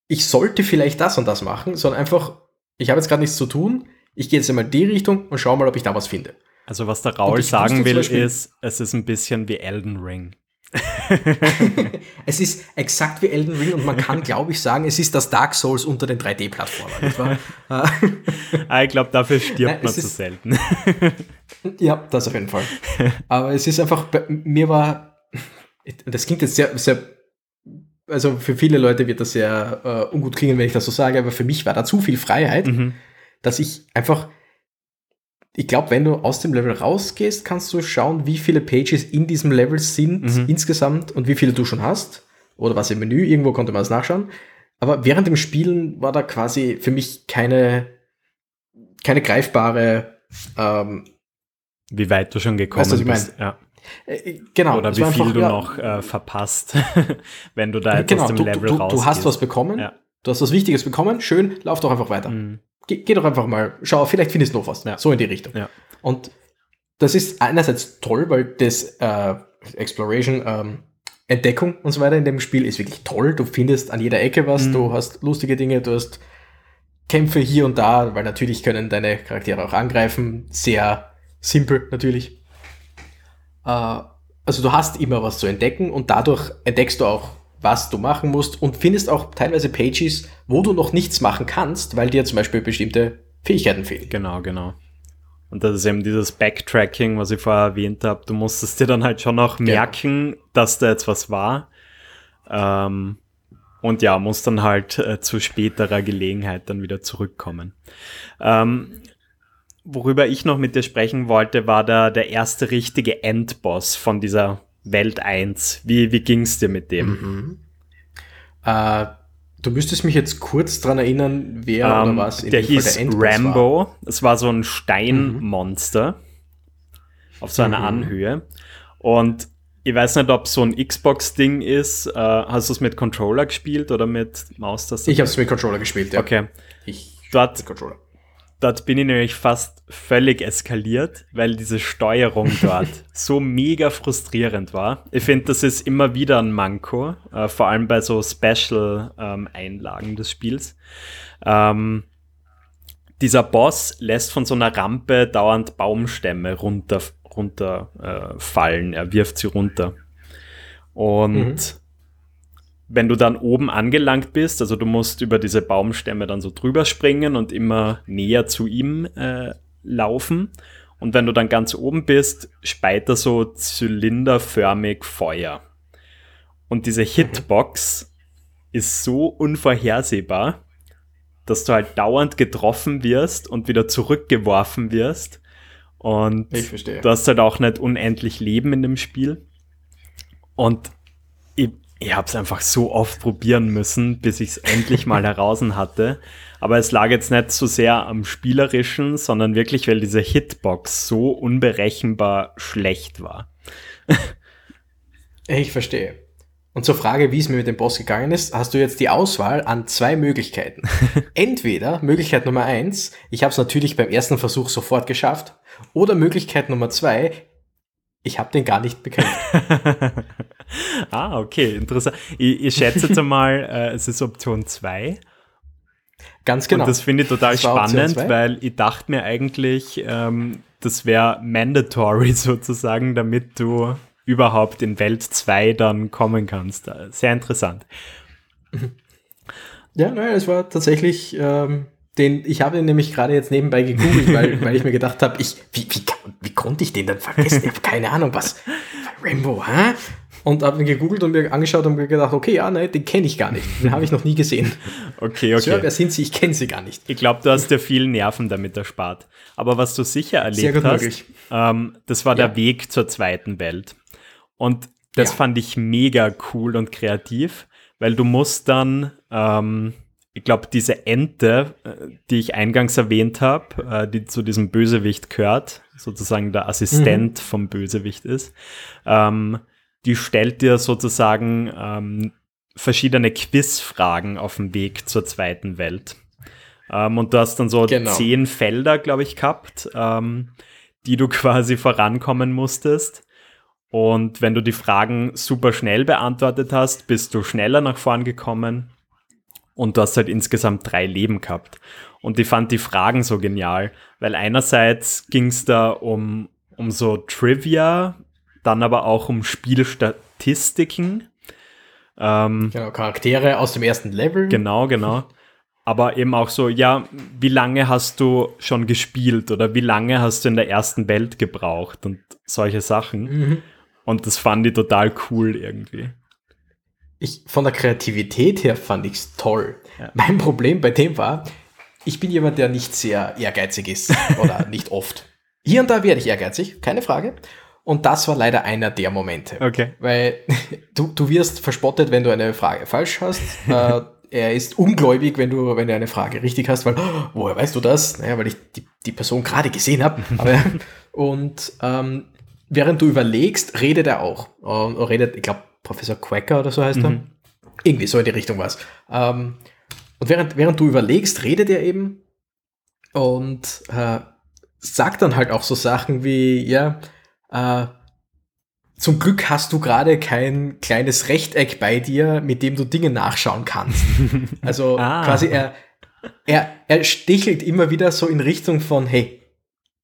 ich sollte vielleicht das und das machen, sondern einfach, ich habe jetzt gerade nichts zu tun, ich gehe jetzt einmal in die Richtung und schau mal, ob ich da was finde. Also was der Raul sagen will, ist, es ist ein bisschen wie Elden Ring. es ist exakt wie Elden Ring und man kann, glaube ich, sagen, es ist das Dark Souls unter den 3D-Plattformen. Ah, ich glaube, dafür stirbt Nein, man zu selten. ja, das auf jeden Fall. Aber es ist einfach, mir war, das klingt jetzt sehr, sehr also für viele Leute wird das sehr äh, ungut klingen, wenn ich das so sage, aber für mich war da zu viel Freiheit, mhm. dass ich einfach ich glaube, wenn du aus dem Level rausgehst, kannst du schauen, wie viele Pages in diesem Level sind mhm. insgesamt und wie viele du schon hast. Oder was im Menü, irgendwo konnte man das nachschauen. Aber während dem Spielen war da quasi für mich keine, keine greifbare ähm, Wie weit du schon gekommen weißt, bist. Ja. Äh, äh, genau. Oder wie viel du ja, noch äh, verpasst, wenn du da jetzt genau, aus dem du, Level du, du, du hast was bekommen, ja. Du hast was Wichtiges bekommen, schön, lauf doch einfach weiter. Mhm geh, geh, doch einfach mal, schau, vielleicht findest du noch was. Ja. So in die Richtung. Ja. Und das ist einerseits toll, weil das äh, Exploration, ähm, Entdeckung und so weiter in dem Spiel ist wirklich toll. Du findest an jeder Ecke was, mhm. du hast lustige Dinge, du hast Kämpfe hier und da, weil natürlich können deine Charaktere auch angreifen. Sehr simpel natürlich. Äh, also du hast immer was zu entdecken und dadurch entdeckst du auch, was du machen musst und findest auch teilweise Pages, wo du noch nichts machen kannst, weil dir zum Beispiel bestimmte Fähigkeiten fehlen. Genau, genau. Und das ist eben dieses Backtracking, was ich vorher erwähnt habe. Du musstest dir dann halt schon genau. merken, dass da jetzt was war. Ähm, und ja, muss dann halt äh, zu späterer Gelegenheit dann wieder zurückkommen. Ähm, worüber ich noch mit dir sprechen wollte, war da der erste richtige Endboss von dieser Welt 1. Wie, wie ging es dir mit dem? Mhm. Äh, du müsstest mich jetzt kurz dran erinnern, wer um, oder ähm, was in der hieß der Rambo. War. Es war so ein Steinmonster mhm. auf so einer mhm. Anhöhe. Und ich weiß nicht, ob so ein Xbox-Ding ist. Äh, hast du es mit Controller gespielt oder mit Maustaste? Ich habe es mit Controller gespielt, ja. Okay. Ich dort, dort bin ich nämlich fast völlig eskaliert, weil diese Steuerung dort so mega frustrierend war. Ich finde, das ist immer wieder ein Manko, äh, vor allem bei so Special-Einlagen ähm, des Spiels. Ähm, dieser Boss lässt von so einer Rampe dauernd Baumstämme runter runterfallen. Äh, er wirft sie runter. Und mhm. Wenn du dann oben angelangt bist, also du musst über diese Baumstämme dann so drüber springen und immer näher zu ihm äh, laufen. Und wenn du dann ganz oben bist, speit er so zylinderförmig Feuer. Und diese mhm. Hitbox ist so unvorhersehbar, dass du halt dauernd getroffen wirst und wieder zurückgeworfen wirst und du hast halt auch nicht unendlich Leben in dem Spiel. Und ich, habe es einfach so oft probieren müssen, bis ich es endlich mal heraus hatte. Aber es lag jetzt nicht so sehr am Spielerischen, sondern wirklich, weil diese Hitbox so unberechenbar schlecht war. ich verstehe. Und zur Frage, wie es mir mit dem Boss gegangen ist, hast du jetzt die Auswahl an zwei Möglichkeiten. Entweder Möglichkeit Nummer eins, ich habe es natürlich beim ersten Versuch sofort geschafft, oder Möglichkeit Nummer zwei, ich habe den gar nicht bekämpft. ah, okay, interessant. Ich, ich schätze jetzt einmal, äh, es ist Option 2. Ganz genau. Und das finde ich total spannend, weil ich dachte mir eigentlich, ähm, das wäre mandatory sozusagen, damit du überhaupt in Welt 2 dann kommen kannst. Äh, sehr interessant. Ja, nein, es war tatsächlich, ähm, den, ich habe ihn nämlich gerade jetzt nebenbei gegoogelt, weil, weil ich mir gedacht habe, ich, wie, wie, wie konnte ich den dann vergessen? Ich habe keine Ahnung, was. Rainbow, hä? Und habe ihn gegoogelt und mir angeschaut und mir gedacht, okay, ja, nein, den kenne ich gar nicht. Den habe ich noch nie gesehen. Okay, okay. Sir, wer sind Sie? Ich kenne Sie gar nicht. Ich glaube, du hast dir viel Nerven damit erspart. Aber was du sicher erlebt hast, ähm, das war ja. der Weg zur zweiten Welt. Und das ja. fand ich mega cool und kreativ, weil du musst dann, ähm, ich glaube, diese Ente, äh, die ich eingangs erwähnt habe, äh, die zu diesem Bösewicht gehört, sozusagen der Assistent mhm. vom Bösewicht ist, ähm, die stellt dir sozusagen ähm, verschiedene Quizfragen auf dem Weg zur zweiten Welt. Ähm, und du hast dann so genau. zehn Felder, glaube ich, gehabt, ähm, die du quasi vorankommen musstest. Und wenn du die Fragen super schnell beantwortet hast, bist du schneller nach vorn gekommen und du hast halt insgesamt drei Leben gehabt. Und ich fand die Fragen so genial, weil einerseits ging es da um, um so Trivia, dann aber auch um Spielstatistiken. Ähm, genau, Charaktere aus dem ersten Level. Genau, genau. Aber eben auch so, ja, wie lange hast du schon gespielt oder wie lange hast du in der ersten Welt gebraucht und solche Sachen. Mhm. Und das fand ich total cool irgendwie. Ich, von der Kreativität her fand ich es toll. Ja. Mein Problem bei dem war, ich bin jemand, der nicht sehr ehrgeizig ist oder nicht oft. Hier und da werde ich ehrgeizig, keine Frage. Und das war leider einer der Momente. Okay. Weil du, du wirst verspottet, wenn du eine Frage falsch hast. äh, er ist ungläubig, wenn du, wenn du eine Frage richtig hast, weil, oh, woher weißt du das? Naja, weil ich die, die Person gerade gesehen habe. und ähm, während du überlegst, redet er auch. Und redet, ich glaube, Professor Quacker oder so heißt mhm. er. Irgendwie so in die Richtung was. Ähm, und während, während du überlegst, redet er eben und äh, sagt dann halt auch so Sachen wie, ja, äh, zum Glück hast du gerade kein kleines Rechteck bei dir, mit dem du Dinge nachschauen kannst. Also ah. quasi er, er, er stichelt immer wieder so in Richtung von, hey,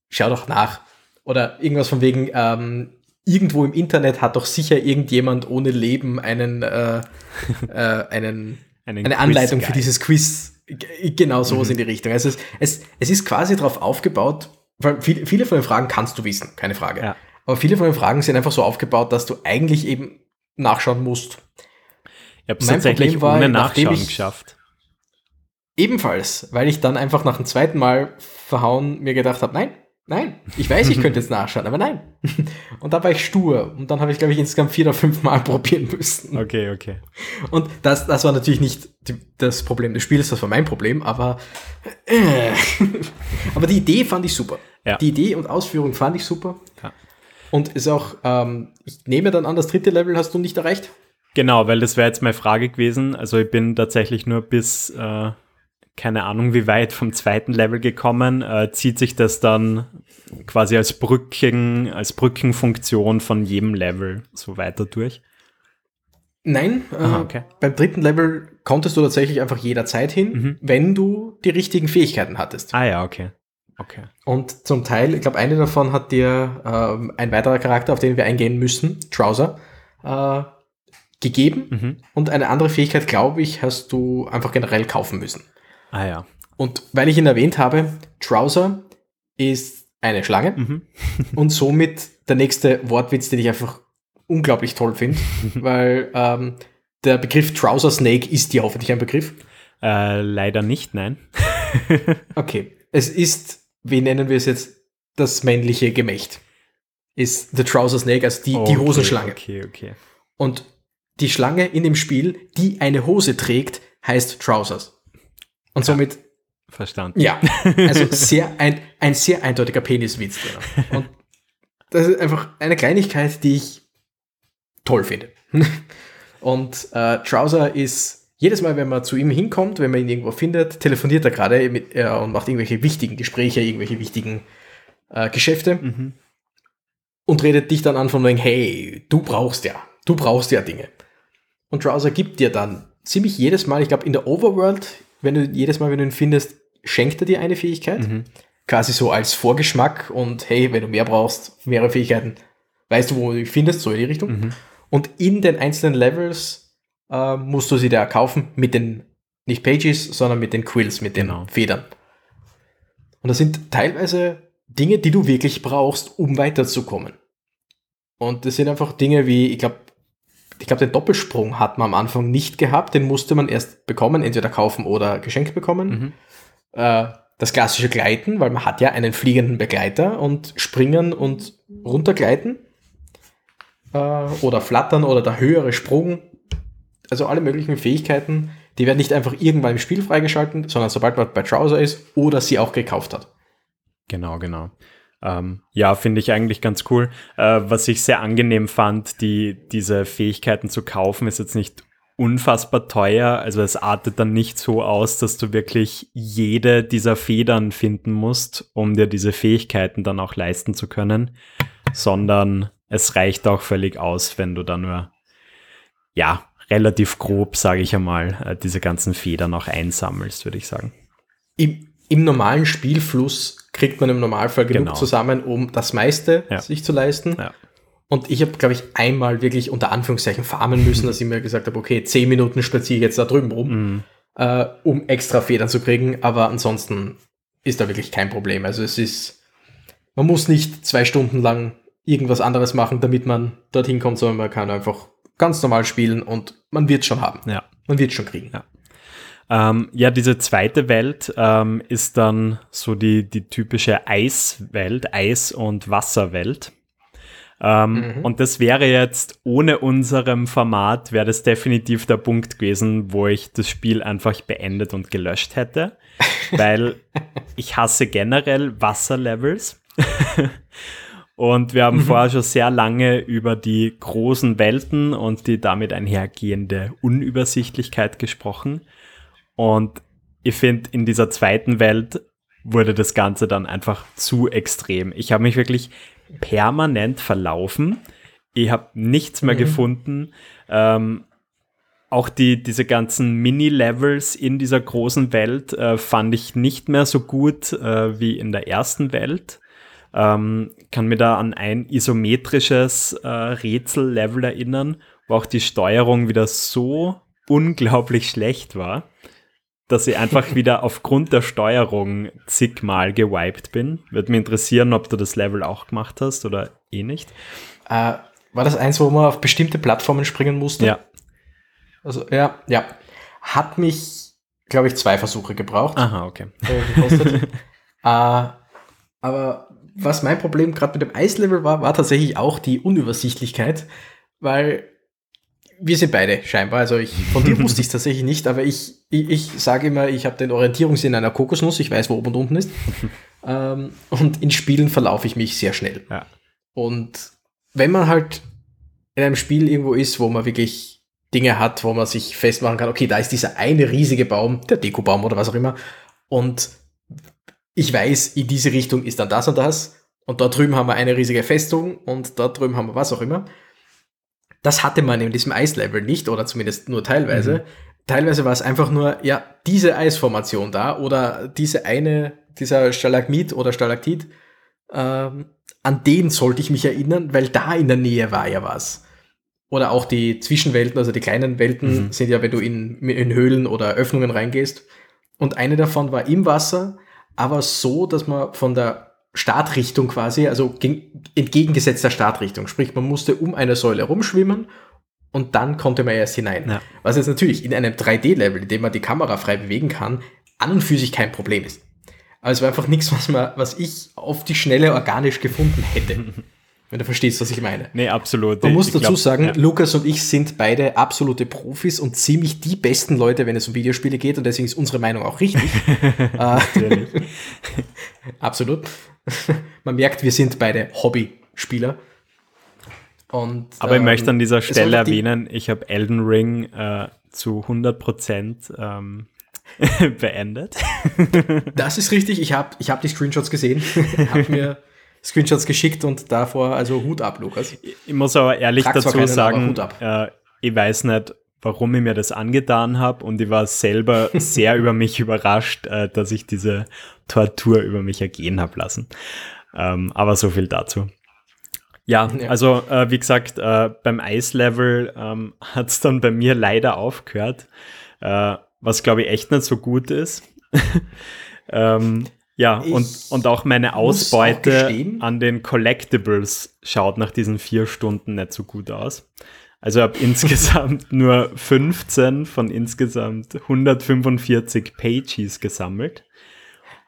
schau doch nach. Oder irgendwas von wegen, ähm, irgendwo im Internet hat doch sicher irgendjemand ohne Leben einen, äh, äh, einen, eine Anleitung für dieses Quiz. Genau sowas mhm. in die Richtung. Also es, es, es ist quasi darauf aufgebaut, weil viele, viele von den Fragen kannst du wissen, keine Frage. Ja. Aber viele von den Fragen sind einfach so aufgebaut, dass du eigentlich eben nachschauen musst. Ich habe es tatsächlich war, ohne Nachschauen ich, geschafft. Ebenfalls, weil ich dann einfach nach dem zweiten Mal verhauen mir gedacht habe, nein, nein, ich weiß, ich könnte jetzt nachschauen, aber nein. Und da war ich stur und dann habe ich, glaube ich, insgesamt vier oder fünf Mal probieren müssen. Okay, okay. Und das, das war natürlich nicht die, das Problem des Spiels, das war mein Problem, aber, äh, aber die Idee fand ich super. Ja. Die Idee und Ausführung fand ich super. Ja. Und ist auch, ähm, ich nehme dann an, das dritte Level hast du nicht erreicht? Genau, weil das wäre jetzt meine Frage gewesen. Also ich bin tatsächlich nur bis äh, keine Ahnung wie weit vom zweiten Level gekommen, äh, zieht sich das dann quasi als Brücken, als Brückenfunktion von jedem Level so weiter durch? Nein, äh, Aha, okay. beim dritten Level konntest du tatsächlich einfach jederzeit hin, mhm. wenn du die richtigen Fähigkeiten hattest. Ah ja, okay. Okay. Und zum Teil, ich glaube, eine davon hat dir ähm, ein weiterer Charakter, auf den wir eingehen müssen, Trouser, äh, gegeben. Mhm. Und eine andere Fähigkeit, glaube ich, hast du einfach generell kaufen müssen. Ah ja. Und weil ich ihn erwähnt habe, Trouser ist eine Schlange mhm. und somit der nächste Wortwitz, den ich einfach unglaublich toll finde, weil ähm, der Begriff Trouser Snake ist dir hoffentlich ein Begriff. Äh, leider nicht, nein. okay, es ist, wie nennen wir es jetzt, das männliche Gemächt. Ist The Trouser Snake, also die, okay, die Hosenschlange. Okay, okay. Und die Schlange in dem Spiel, die eine Hose trägt, heißt Trousers. Und somit. Verstanden. Ja, also sehr ein, ein sehr eindeutiger Peniswitz drin. Und das ist einfach eine Kleinigkeit, die ich toll finde. Und äh, Trouser ist jedes Mal, wenn man zu ihm hinkommt, wenn man ihn irgendwo findet, telefoniert er gerade mit äh, und macht irgendwelche wichtigen Gespräche, irgendwelche wichtigen äh, Geschäfte mhm. und redet dich dann an von wegen, hey, du brauchst ja, du brauchst ja Dinge. Und Trouser gibt dir dann ziemlich jedes Mal, ich glaube in der Overworld wenn du jedes Mal, wenn du ihn findest, schenkt er dir eine Fähigkeit. Mhm. Quasi so als Vorgeschmack und hey, wenn du mehr brauchst, mehrere Fähigkeiten, weißt du, wo du dich findest, so in die Richtung. Mhm. Und in den einzelnen Levels äh, musst du sie da kaufen mit den, nicht Pages, sondern mit den Quills, mit den genau. Federn. Und das sind teilweise Dinge, die du wirklich brauchst, um weiterzukommen. Und das sind einfach Dinge wie, ich glaube, ich glaube, den Doppelsprung hat man am Anfang nicht gehabt. Den musste man erst bekommen, entweder kaufen oder geschenkt bekommen. Mhm. Äh, das klassische Gleiten, weil man hat ja einen fliegenden Begleiter und springen und runtergleiten. Äh, oder flattern oder der höhere Sprung. Also alle möglichen Fähigkeiten, die werden nicht einfach irgendwann im Spiel freigeschalten, sondern sobald man bei Trouser ist oder sie auch gekauft hat. Genau, genau. Ähm, ja, finde ich eigentlich ganz cool. Äh, was ich sehr angenehm fand, die, diese Fähigkeiten zu kaufen, ist jetzt nicht unfassbar teuer. Also es artet dann nicht so aus, dass du wirklich jede dieser Federn finden musst, um dir diese Fähigkeiten dann auch leisten zu können, sondern es reicht auch völlig aus, wenn du da nur, ja, relativ grob, sage ich einmal, äh, diese ganzen Federn auch einsammelst, würde ich sagen. Im, Im normalen Spielfluss kriegt man im Normalfall genug genau. zusammen, um das meiste ja. sich zu leisten. Ja. Und ich habe, glaube ich, einmal wirklich unter Anführungszeichen farmen müssen, dass ich mir gesagt habe, okay, zehn Minuten spaziere ich jetzt da drüben rum, mhm. äh, um extra Federn zu kriegen. Aber ansonsten ist da wirklich kein Problem. Also es ist, man muss nicht zwei Stunden lang irgendwas anderes machen, damit man dorthin kommt, sondern man kann einfach ganz normal spielen und man wird es schon haben. Ja. Man wird es schon kriegen. Ja. Ähm, ja, diese zweite Welt ähm, ist dann so die, die typische Eiswelt, Eis- und Wasserwelt. Ähm, mhm. Und das wäre jetzt ohne unserem Format, wäre das definitiv der Punkt gewesen, wo ich das Spiel einfach beendet und gelöscht hätte, weil ich hasse generell Wasserlevels. und wir haben mhm. vorher schon sehr lange über die großen Welten und die damit einhergehende Unübersichtlichkeit gesprochen. Und ich finde, in dieser zweiten Welt wurde das Ganze dann einfach zu extrem. Ich habe mich wirklich permanent verlaufen. Ich habe nichts mehr mhm. gefunden. Ähm, auch die, diese ganzen Mini-Levels in dieser großen Welt äh, fand ich nicht mehr so gut äh, wie in der ersten Welt. Ähm, kann mir da an ein isometrisches äh, Rätsel-Level erinnern, wo auch die Steuerung wieder so unglaublich schlecht war, dass ich einfach wieder aufgrund der Steuerung zigmal gewiped bin. Würde mich interessieren, ob du das Level auch gemacht hast oder eh nicht. Äh, war das eins, wo man auf bestimmte Plattformen springen musste? Ja. Also, ja, ja. Hat mich, glaube ich, zwei Versuche gebraucht. Aha, okay. Äh, äh, aber was mein Problem gerade mit dem Eislevel war, war tatsächlich auch die Unübersichtlichkeit, weil wir sind beide scheinbar, also ich, von dir wusste ich es tatsächlich nicht, aber ich, ich, ich sage immer, ich habe den Orientierungssinn einer Kokosnuss, ich weiß, wo oben und unten ist. ähm, und in Spielen verlaufe ich mich sehr schnell. Ja. Und wenn man halt in einem Spiel irgendwo ist, wo man wirklich Dinge hat, wo man sich festmachen kann, okay, da ist dieser eine riesige Baum, der Dekobaum oder was auch immer, und ich weiß, in diese Richtung ist dann das und das, und dort drüben haben wir eine riesige Festung und dort drüben haben wir was auch immer. Das hatte man in diesem Eislevel nicht, oder zumindest nur teilweise. Mhm. Teilweise war es einfach nur, ja, diese Eisformation da oder diese eine, dieser Stalagmit oder Stalaktit, ähm, an den sollte ich mich erinnern, weil da in der Nähe war ja was. Oder auch die Zwischenwelten, also die kleinen Welten mhm. sind ja, wenn du in, in Höhlen oder Öffnungen reingehst. Und eine davon war im Wasser, aber so, dass man von der Startrichtung quasi, also entgegengesetzter Startrichtung. Sprich, man musste um eine Säule rumschwimmen und dann konnte man erst hinein. Ja. Was jetzt natürlich in einem 3D-Level, in dem man die Kamera frei bewegen kann, an und für sich kein Problem ist. Aber es war einfach nichts, was, man, was ich auf die Schnelle organisch gefunden hätte. Wenn du verstehst, was ich meine. Nee, absolut. Man muss ich dazu glaub, sagen, ja. Lukas und ich sind beide absolute Profis und ziemlich die besten Leute, wenn es um Videospiele geht und deswegen ist unsere Meinung auch richtig. Äh, absolut. Man merkt, wir sind beide Hobbyspieler. Und, Aber ich möchte an dieser ähm, Stelle erwähnen, ich habe Elden Ring äh, zu 100 Prozent ähm, beendet. das ist richtig. Ich habe ich hab die Screenshots gesehen, habe mir Screenshots geschickt und davor, also Hut ab, Lukas. Ich muss aber ehrlich Trag dazu keinen, sagen, äh, ich weiß nicht, warum ich mir das angetan habe und ich war selber sehr über mich überrascht, äh, dass ich diese Tortur über mich ergehen habe lassen. Ähm, aber so viel dazu. Ja, ja. also äh, wie gesagt, äh, beim Eislevel ähm, hat es dann bei mir leider aufgehört, äh, was glaube ich echt nicht so gut ist. ähm, ja, und, und auch meine Ausbeute auch an den Collectibles schaut nach diesen vier Stunden nicht so gut aus. Also habe insgesamt nur 15 von insgesamt 145 Pages gesammelt.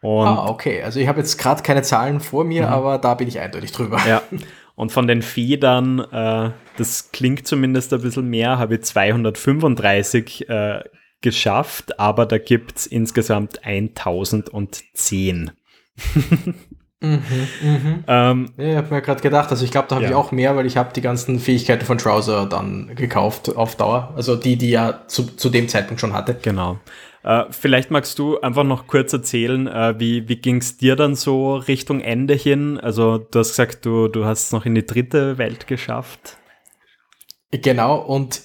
Und ah, okay. Also ich habe jetzt gerade keine Zahlen vor mir, mhm. aber da bin ich eindeutig drüber. Ja. Und von den Federn, äh, das klingt zumindest ein bisschen mehr, habe ich 235 äh, geschafft, aber da gibt es insgesamt 1010. Mhm, mhm. Ähm, ja, ich habe mir gerade gedacht, also ich glaube, da habe ja. ich auch mehr, weil ich habe die ganzen Fähigkeiten von Trouser dann gekauft auf Dauer. Also die, die ja zu, zu dem Zeitpunkt schon hatte. Genau. Äh, vielleicht magst du einfach noch kurz erzählen, äh, wie, wie ging es dir dann so Richtung Ende hin? Also du hast gesagt, du, du hast es noch in die dritte Welt geschafft. Genau, und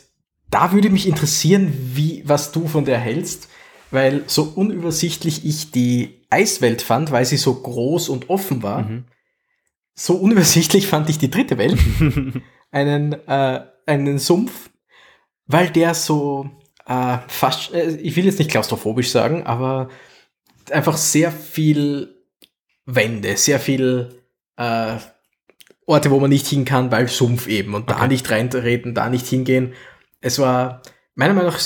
da würde mich interessieren, wie, was du von der hältst, weil so unübersichtlich ich die Eiswelt fand, weil sie so groß und offen war. Mhm. So unübersichtlich fand ich die dritte Welt. einen, äh, einen Sumpf, weil der so äh, fast, äh, ich will jetzt nicht klaustrophobisch sagen, aber einfach sehr viel Wände, sehr viel äh, Orte, wo man nicht hin kann, weil Sumpf eben und okay. da nicht reintreten, da nicht hingehen. Es war meiner Meinung nach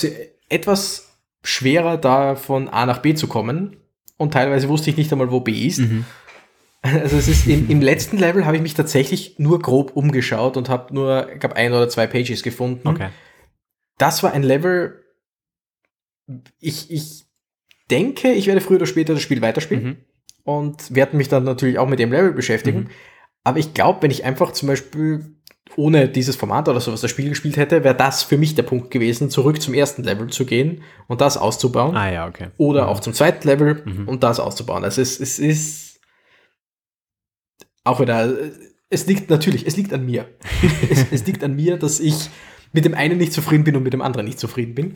etwas schwerer, da von A nach B zu kommen und teilweise wusste ich nicht einmal, wo B ist. Mhm. Also es ist im, im letzten Level habe ich mich tatsächlich nur grob umgeschaut und habe nur, ich glaube, ein oder zwei Pages gefunden. Okay. Das war ein Level, ich, ich denke, ich werde früher oder später das Spiel weiterspielen mhm. und werde mich dann natürlich auch mit dem Level beschäftigen. Mhm. Aber ich glaube, wenn ich einfach zum Beispiel ohne dieses Format oder sowas das Spiel gespielt hätte, wäre das für mich der Punkt gewesen, zurück zum ersten Level zu gehen und das auszubauen. Ah ja, okay. Oder mhm. auch zum zweiten Level mhm. und das auszubauen. Also es, es ist auch wieder, es liegt natürlich, es liegt an mir. es, es, liegt an mir, dass ich mit dem einen nicht zufrieden bin und mit dem anderen nicht zufrieden bin.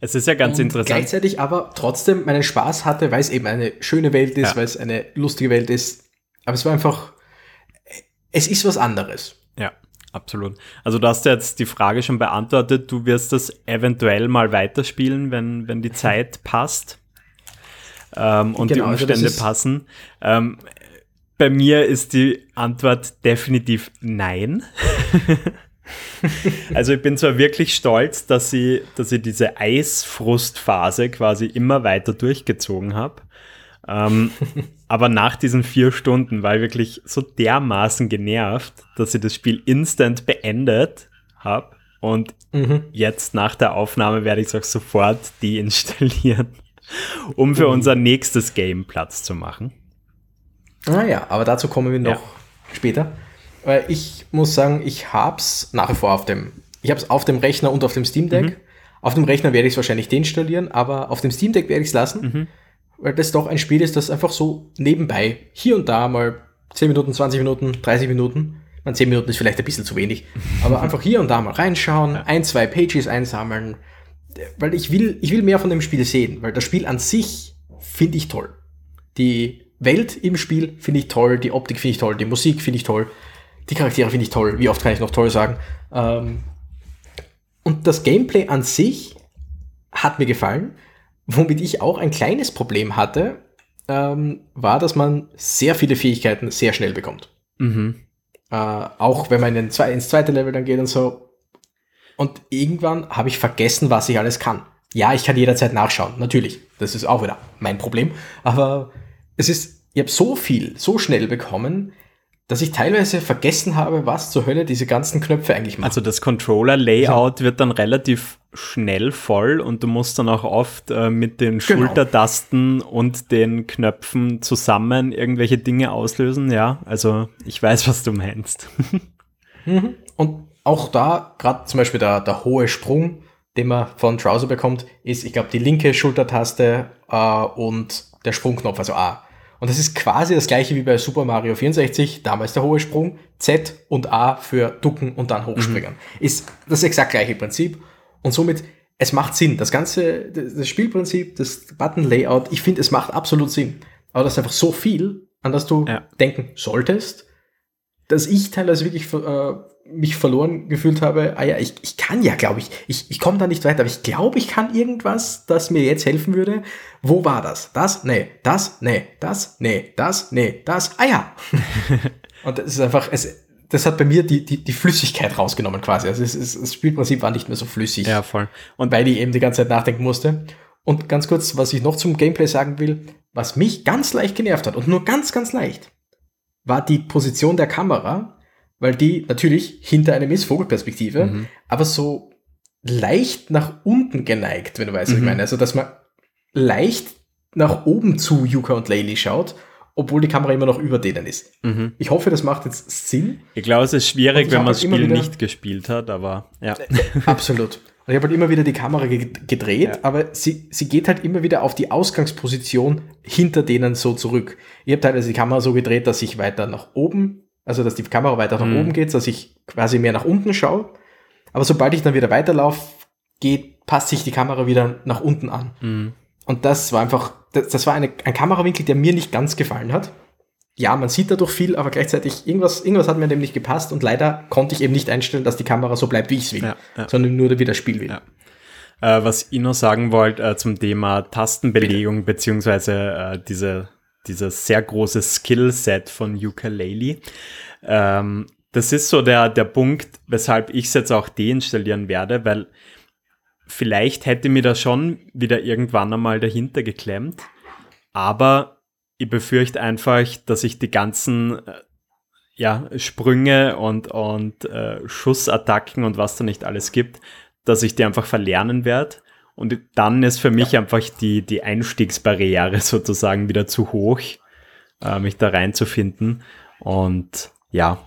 Es ist ja ganz und interessant. Gleichzeitig aber trotzdem meinen Spaß hatte, weil es eben eine schöne Welt ist, ja. weil es eine lustige Welt ist. Aber es war einfach, es ist was anderes. Absolut. Also du hast jetzt die Frage schon beantwortet. Du wirst das eventuell mal weiterspielen, wenn, wenn die Zeit passt ähm, und genau, die also Umstände also passen. Ähm, bei mir ist die Antwort definitiv nein. also ich bin zwar wirklich stolz, dass ich, dass ich diese Eisfrustphase quasi immer weiter durchgezogen habe. Ähm, aber nach diesen vier Stunden war ich wirklich so dermaßen genervt, dass ich das Spiel instant beendet habe. Und mhm. jetzt nach der Aufnahme werde ich es auch sofort deinstallieren, um für mhm. unser nächstes Game Platz zu machen. Naja, ah aber dazu kommen wir noch ja. später. Weil ich muss sagen, ich habe es nach wie vor auf dem, ich habe es auf dem Rechner und auf dem Steam Deck. Mhm. Auf dem Rechner werde ich es wahrscheinlich deinstallieren, aber auf dem Steam Deck werde ich es lassen, mhm. Weil das doch ein Spiel ist, das einfach so nebenbei, hier und da mal 10 Minuten, 20 Minuten, 30 Minuten, man 10 Minuten ist vielleicht ein bisschen zu wenig, aber einfach hier und da mal reinschauen, ein, zwei Pages einsammeln, weil ich will, ich will mehr von dem Spiel sehen, weil das Spiel an sich finde ich toll. Die Welt im Spiel finde ich toll, die Optik finde ich toll, die Musik finde ich toll, die Charaktere finde ich toll. Wie oft kann ich noch toll sagen? Ähm, und das Gameplay an sich hat mir gefallen. Womit ich auch ein kleines Problem hatte, ähm, war, dass man sehr viele Fähigkeiten sehr schnell bekommt. Mhm. Äh, auch wenn man in den, ins zweite Level dann geht und so. Und irgendwann habe ich vergessen, was ich alles kann. Ja, ich kann jederzeit nachschauen, natürlich. Das ist auch wieder mein Problem. Aber es ist, ich habe so viel, so schnell bekommen, dass ich teilweise vergessen habe, was zur Hölle diese ganzen Knöpfe eigentlich machen. Also das Controller-Layout wird dann relativ schnell voll und du musst dann auch oft äh, mit den genau. Schultertasten und den Knöpfen zusammen irgendwelche Dinge auslösen. Ja, also ich weiß, was du meinst. Mhm. Und auch da, gerade zum Beispiel der, der hohe Sprung, den man von Trouser bekommt, ist, ich glaube, die linke Schultertaste äh, und der Sprungknopf, also A. Und das ist quasi das gleiche wie bei Super Mario 64, damals der hohe Sprung, Z und A für ducken und dann hochspringen. Mhm. Ist das exakt gleiche Prinzip. Und somit, es macht Sinn. Das ganze, das Spielprinzip, das Button-Layout, ich finde, es macht absolut Sinn. Aber das ist einfach so viel, an das du ja. denken solltest, dass ich teilweise wirklich äh, mich verloren gefühlt habe, ah ja, ich, ich kann ja, glaube ich, ich, ich komme da nicht weiter, aber ich glaube, ich kann irgendwas, das mir jetzt helfen würde. Wo war das? Das? Nee, das? Nee, das? Nee, das? Nee, das? Ah ja. Und das ist einfach, es, das hat bei mir die, die, die Flüssigkeit rausgenommen quasi. Also es, es, das Spielprinzip war nicht mehr so flüssig. Ja, voll. Und weil ich eben die ganze Zeit nachdenken musste. Und ganz kurz, was ich noch zum Gameplay sagen will, was mich ganz leicht genervt hat und nur ganz, ganz leicht, war die Position der Kamera, weil die natürlich hinter einem ist, Vogelperspektive, mhm. aber so leicht nach unten geneigt, wenn du weißt, was ich mhm. meine. Also, dass man leicht nach oben zu Yuka und Laylee schaut, obwohl die Kamera immer noch über denen ist. Mhm. Ich hoffe, das macht jetzt Sinn. Ich glaube, es ist schwierig, wenn man das Spiel wieder, nicht gespielt hat, aber ja. Absolut. Und ich habe halt immer wieder die Kamera gedreht, ja. aber sie, sie geht halt immer wieder auf die Ausgangsposition hinter denen so zurück. Ich habe teilweise die Kamera so gedreht, dass ich weiter nach oben, also dass die Kamera weiter nach mhm. oben geht, dass ich quasi mehr nach unten schaue. Aber sobald ich dann wieder weiterlaufe, geht, passt sich die Kamera wieder nach unten an. Mhm. Und das war einfach, das, das war eine, ein Kamerawinkel, der mir nicht ganz gefallen hat ja, man sieht dadurch viel, aber gleichzeitig irgendwas, irgendwas hat mir dem nicht gepasst und leider konnte ich eben nicht einstellen, dass die Kamera so bleibt, wie ich es will, ja, ja. sondern nur wie das Spiel will. Ja. Äh, was ich noch sagen wollte äh, zum Thema Tastenbelegung Bitte. beziehungsweise äh, diese, dieses sehr große Skillset von Ukulele. Ähm, das ist so der, der Punkt, weshalb ich es jetzt auch deinstallieren werde, weil vielleicht hätte mir da schon wieder irgendwann einmal dahinter geklemmt, aber ich befürchte einfach, dass ich die ganzen äh, ja, Sprünge und, und äh, Schussattacken und was da nicht alles gibt, dass ich die einfach verlernen werde. Und dann ist für mich ja. einfach die, die Einstiegsbarriere sozusagen wieder zu hoch, äh, mich da reinzufinden. Und ja,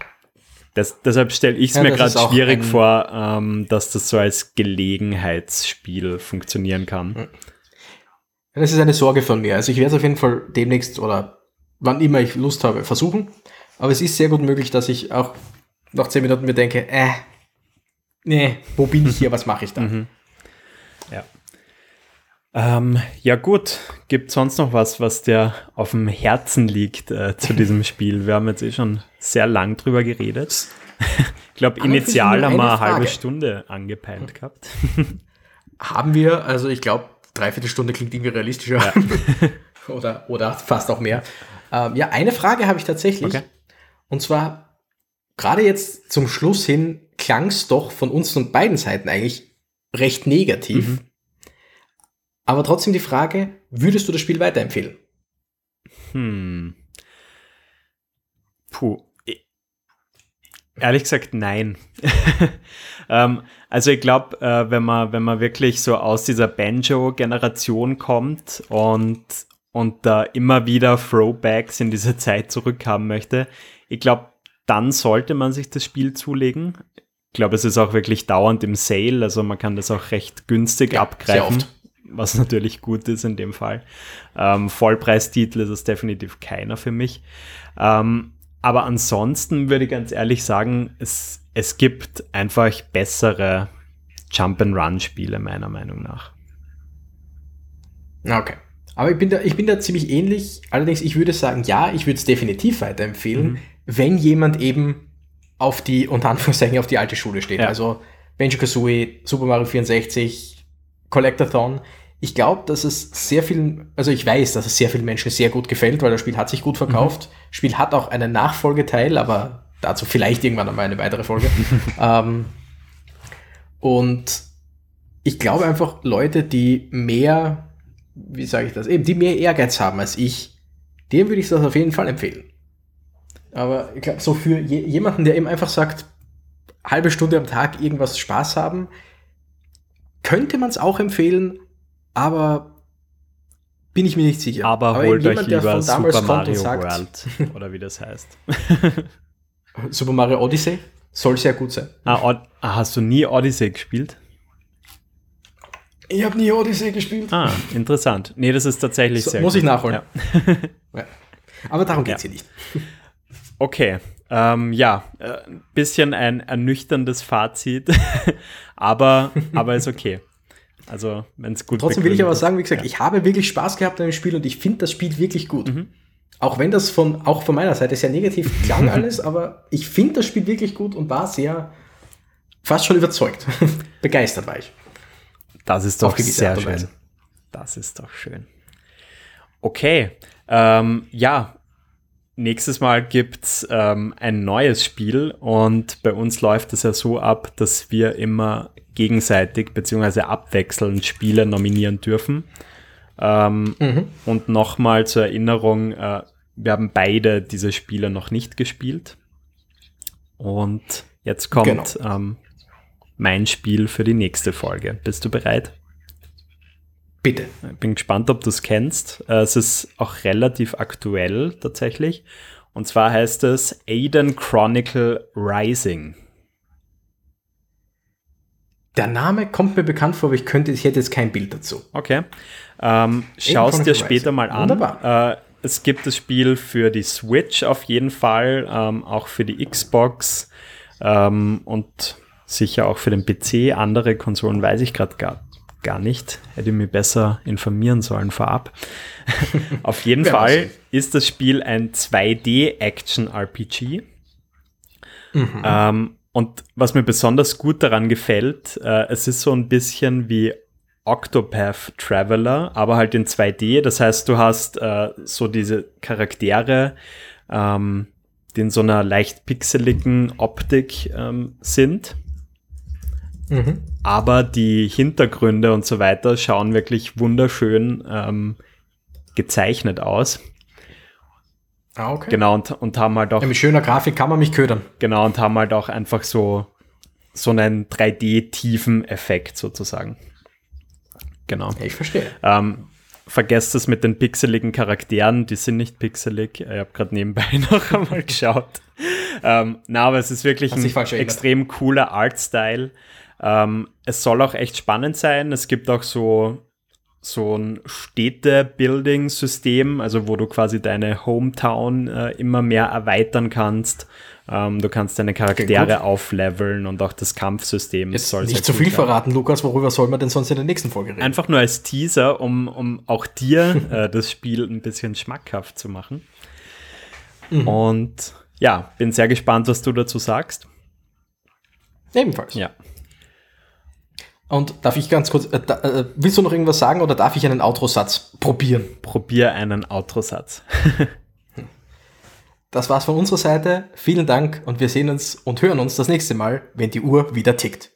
das, deshalb stelle ich es ja, mir gerade schwierig vor, ähm, dass das so als Gelegenheitsspiel funktionieren kann. Das ist eine Sorge von mir. Also ich werde es auf jeden Fall demnächst oder wann immer ich Lust habe, versuchen. Aber es ist sehr gut möglich, dass ich auch nach 10 Minuten mir denke, äh, nee, wo bin ich hier, was mache ich da? Mhm. Ja. Ähm, ja gut, gibt sonst noch was, was dir auf dem Herzen liegt äh, zu diesem Spiel? Wir haben jetzt eh schon sehr lang drüber geredet. ich glaube, initial haben wir eine halbe Stunde angepeilt gehabt. haben wir, also ich glaube, dreiviertel Stunde klingt irgendwie realistischer. Ja. oder, oder fast auch mehr. Ähm, ja, eine Frage habe ich tatsächlich. Okay. Und zwar, gerade jetzt zum Schluss hin klang es doch von uns und beiden Seiten eigentlich recht negativ. Mhm. Aber trotzdem die Frage, würdest du das Spiel weiterempfehlen? Hm. Puh. Ehrlich gesagt, nein. ähm, also ich glaube, äh, wenn, man, wenn man wirklich so aus dieser Banjo-Generation kommt und, und da immer wieder Throwbacks in diese Zeit zurückhaben möchte, ich glaube, dann sollte man sich das Spiel zulegen. Ich glaube, es ist auch wirklich dauernd im Sale, also man kann das auch recht günstig ja, abgreifen was natürlich gut ist in dem Fall. Ähm, Vollpreistitel ist es definitiv keiner für mich. Ähm, aber ansonsten würde ich ganz ehrlich sagen, es, es gibt einfach bessere Jump-and-Run-Spiele, meiner Meinung nach. Okay. Aber ich bin, da, ich bin da ziemlich ähnlich. Allerdings, ich würde sagen, ja, ich würde es definitiv weiterempfehlen, mhm. wenn jemand eben auf die, unter Anführungszeichen, auf die alte Schule steht. Ja. Also Banjo Kazooie, Super Mario 64, Collectathon. Ich glaube, dass es sehr vielen, also ich weiß, dass es sehr vielen Menschen sehr gut gefällt, weil das Spiel hat sich gut verkauft. Mhm. Spiel hat auch einen Nachfolgeteil, aber dazu vielleicht irgendwann einmal eine weitere Folge. ähm, und ich glaube einfach, Leute, die mehr, wie sage ich das, eben, die mehr Ehrgeiz haben als ich, dem würde ich das auf jeden Fall empfehlen. Aber ich glaube, so für je, jemanden, der eben einfach sagt, halbe Stunde am Tag irgendwas Spaß haben, könnte man es auch empfehlen, aber bin ich mir nicht sicher. Aber, aber holt jemand, euch lieber Super Mario sagt, World oder wie das heißt. Super Mario Odyssey soll sehr gut sein. Ah, ah, hast du nie Odyssey gespielt? Ich habe nie Odyssey gespielt. Ah, interessant. Nee, das ist tatsächlich so, sehr Muss gut. ich nachholen. Ja. ja. Aber darum geht es ja. hier nicht. Okay, ähm, ja, ein äh, bisschen ein ernüchterndes Fazit, aber, aber ist okay. Also, wenn es gut Trotzdem will ich aber sagen, wie gesagt, ja. ich habe wirklich Spaß gehabt an dem Spiel und ich finde das Spiel wirklich gut. Mhm. Auch wenn das von, auch von meiner Seite sehr negativ klang alles, aber ich finde das Spiel wirklich gut und war sehr, fast schon überzeugt. Begeistert war ich. Das ist doch sehr schön. Das ist doch schön. Okay, ähm, ja, nächstes Mal gibt es ähm, ein neues Spiel und bei uns läuft es ja so ab, dass wir immer gegenseitig bzw. abwechselnd Spiele nominieren dürfen. Ähm, mhm. Und nochmal zur Erinnerung, äh, wir haben beide diese Spiele noch nicht gespielt. Und jetzt kommt genau. ähm, mein Spiel für die nächste Folge. Bist du bereit? Bitte. Ich bin gespannt, ob du es kennst. Äh, es ist auch relativ aktuell tatsächlich. Und zwar heißt es Aiden Chronicle Rising. Der Name kommt mir bekannt vor, aber ich könnte, ich hätte jetzt kein Bild dazu. Okay. Ähm, Schau es dir später mal an. Wunderbar. Äh, es gibt das Spiel für die Switch auf jeden Fall, ähm, auch für die Xbox ähm, und sicher auch für den PC. Andere Konsolen weiß ich gerade gar gar nicht. Hätte mich besser informieren sollen vorab. Auf jeden Fall ist das Spiel ein 2D-Action-RPG. Mhm. Ähm, und was mir besonders gut daran gefällt, äh, es ist so ein bisschen wie Octopath Traveler, aber halt in 2D. Das heißt, du hast äh, so diese Charaktere, ähm, die in so einer leicht pixeligen Optik ähm, sind. Mhm. Aber die Hintergründe und so weiter schauen wirklich wunderschön ähm, gezeichnet aus. Ah, okay. Genau, und, und haben halt auch. Ja, mit schöner Grafik kann man mich ködern. Genau, und haben halt auch einfach so, so einen 3D-Tiefen-Effekt sozusagen. Genau. Ich verstehe. Ähm, vergesst es mit den pixeligen Charakteren, die sind nicht pixelig. Ich habe gerade nebenbei noch einmal geschaut. ähm, na, aber es ist wirklich ein extrem cooler Artstyle. Ähm, es soll auch echt spannend sein. Es gibt auch so, so ein Städte-Building-System, also wo du quasi deine Hometown äh, immer mehr erweitern kannst. Ähm, du kannst deine Charaktere aufleveln und auch das Kampfsystem Jetzt soll Nicht zu viel verraten, Lukas, worüber soll man denn sonst in der nächsten Folge reden? Einfach nur als Teaser, um, um auch dir äh, das Spiel ein bisschen schmackhaft zu machen. Mhm. Und ja, bin sehr gespannt, was du dazu sagst. Ebenfalls. Ja. Und darf ich ganz kurz, äh, da, äh, willst du noch irgendwas sagen oder darf ich einen Outro-Satz probieren? Probier einen Outro-Satz. das war's von unserer Seite. Vielen Dank und wir sehen uns und hören uns das nächste Mal, wenn die Uhr wieder tickt.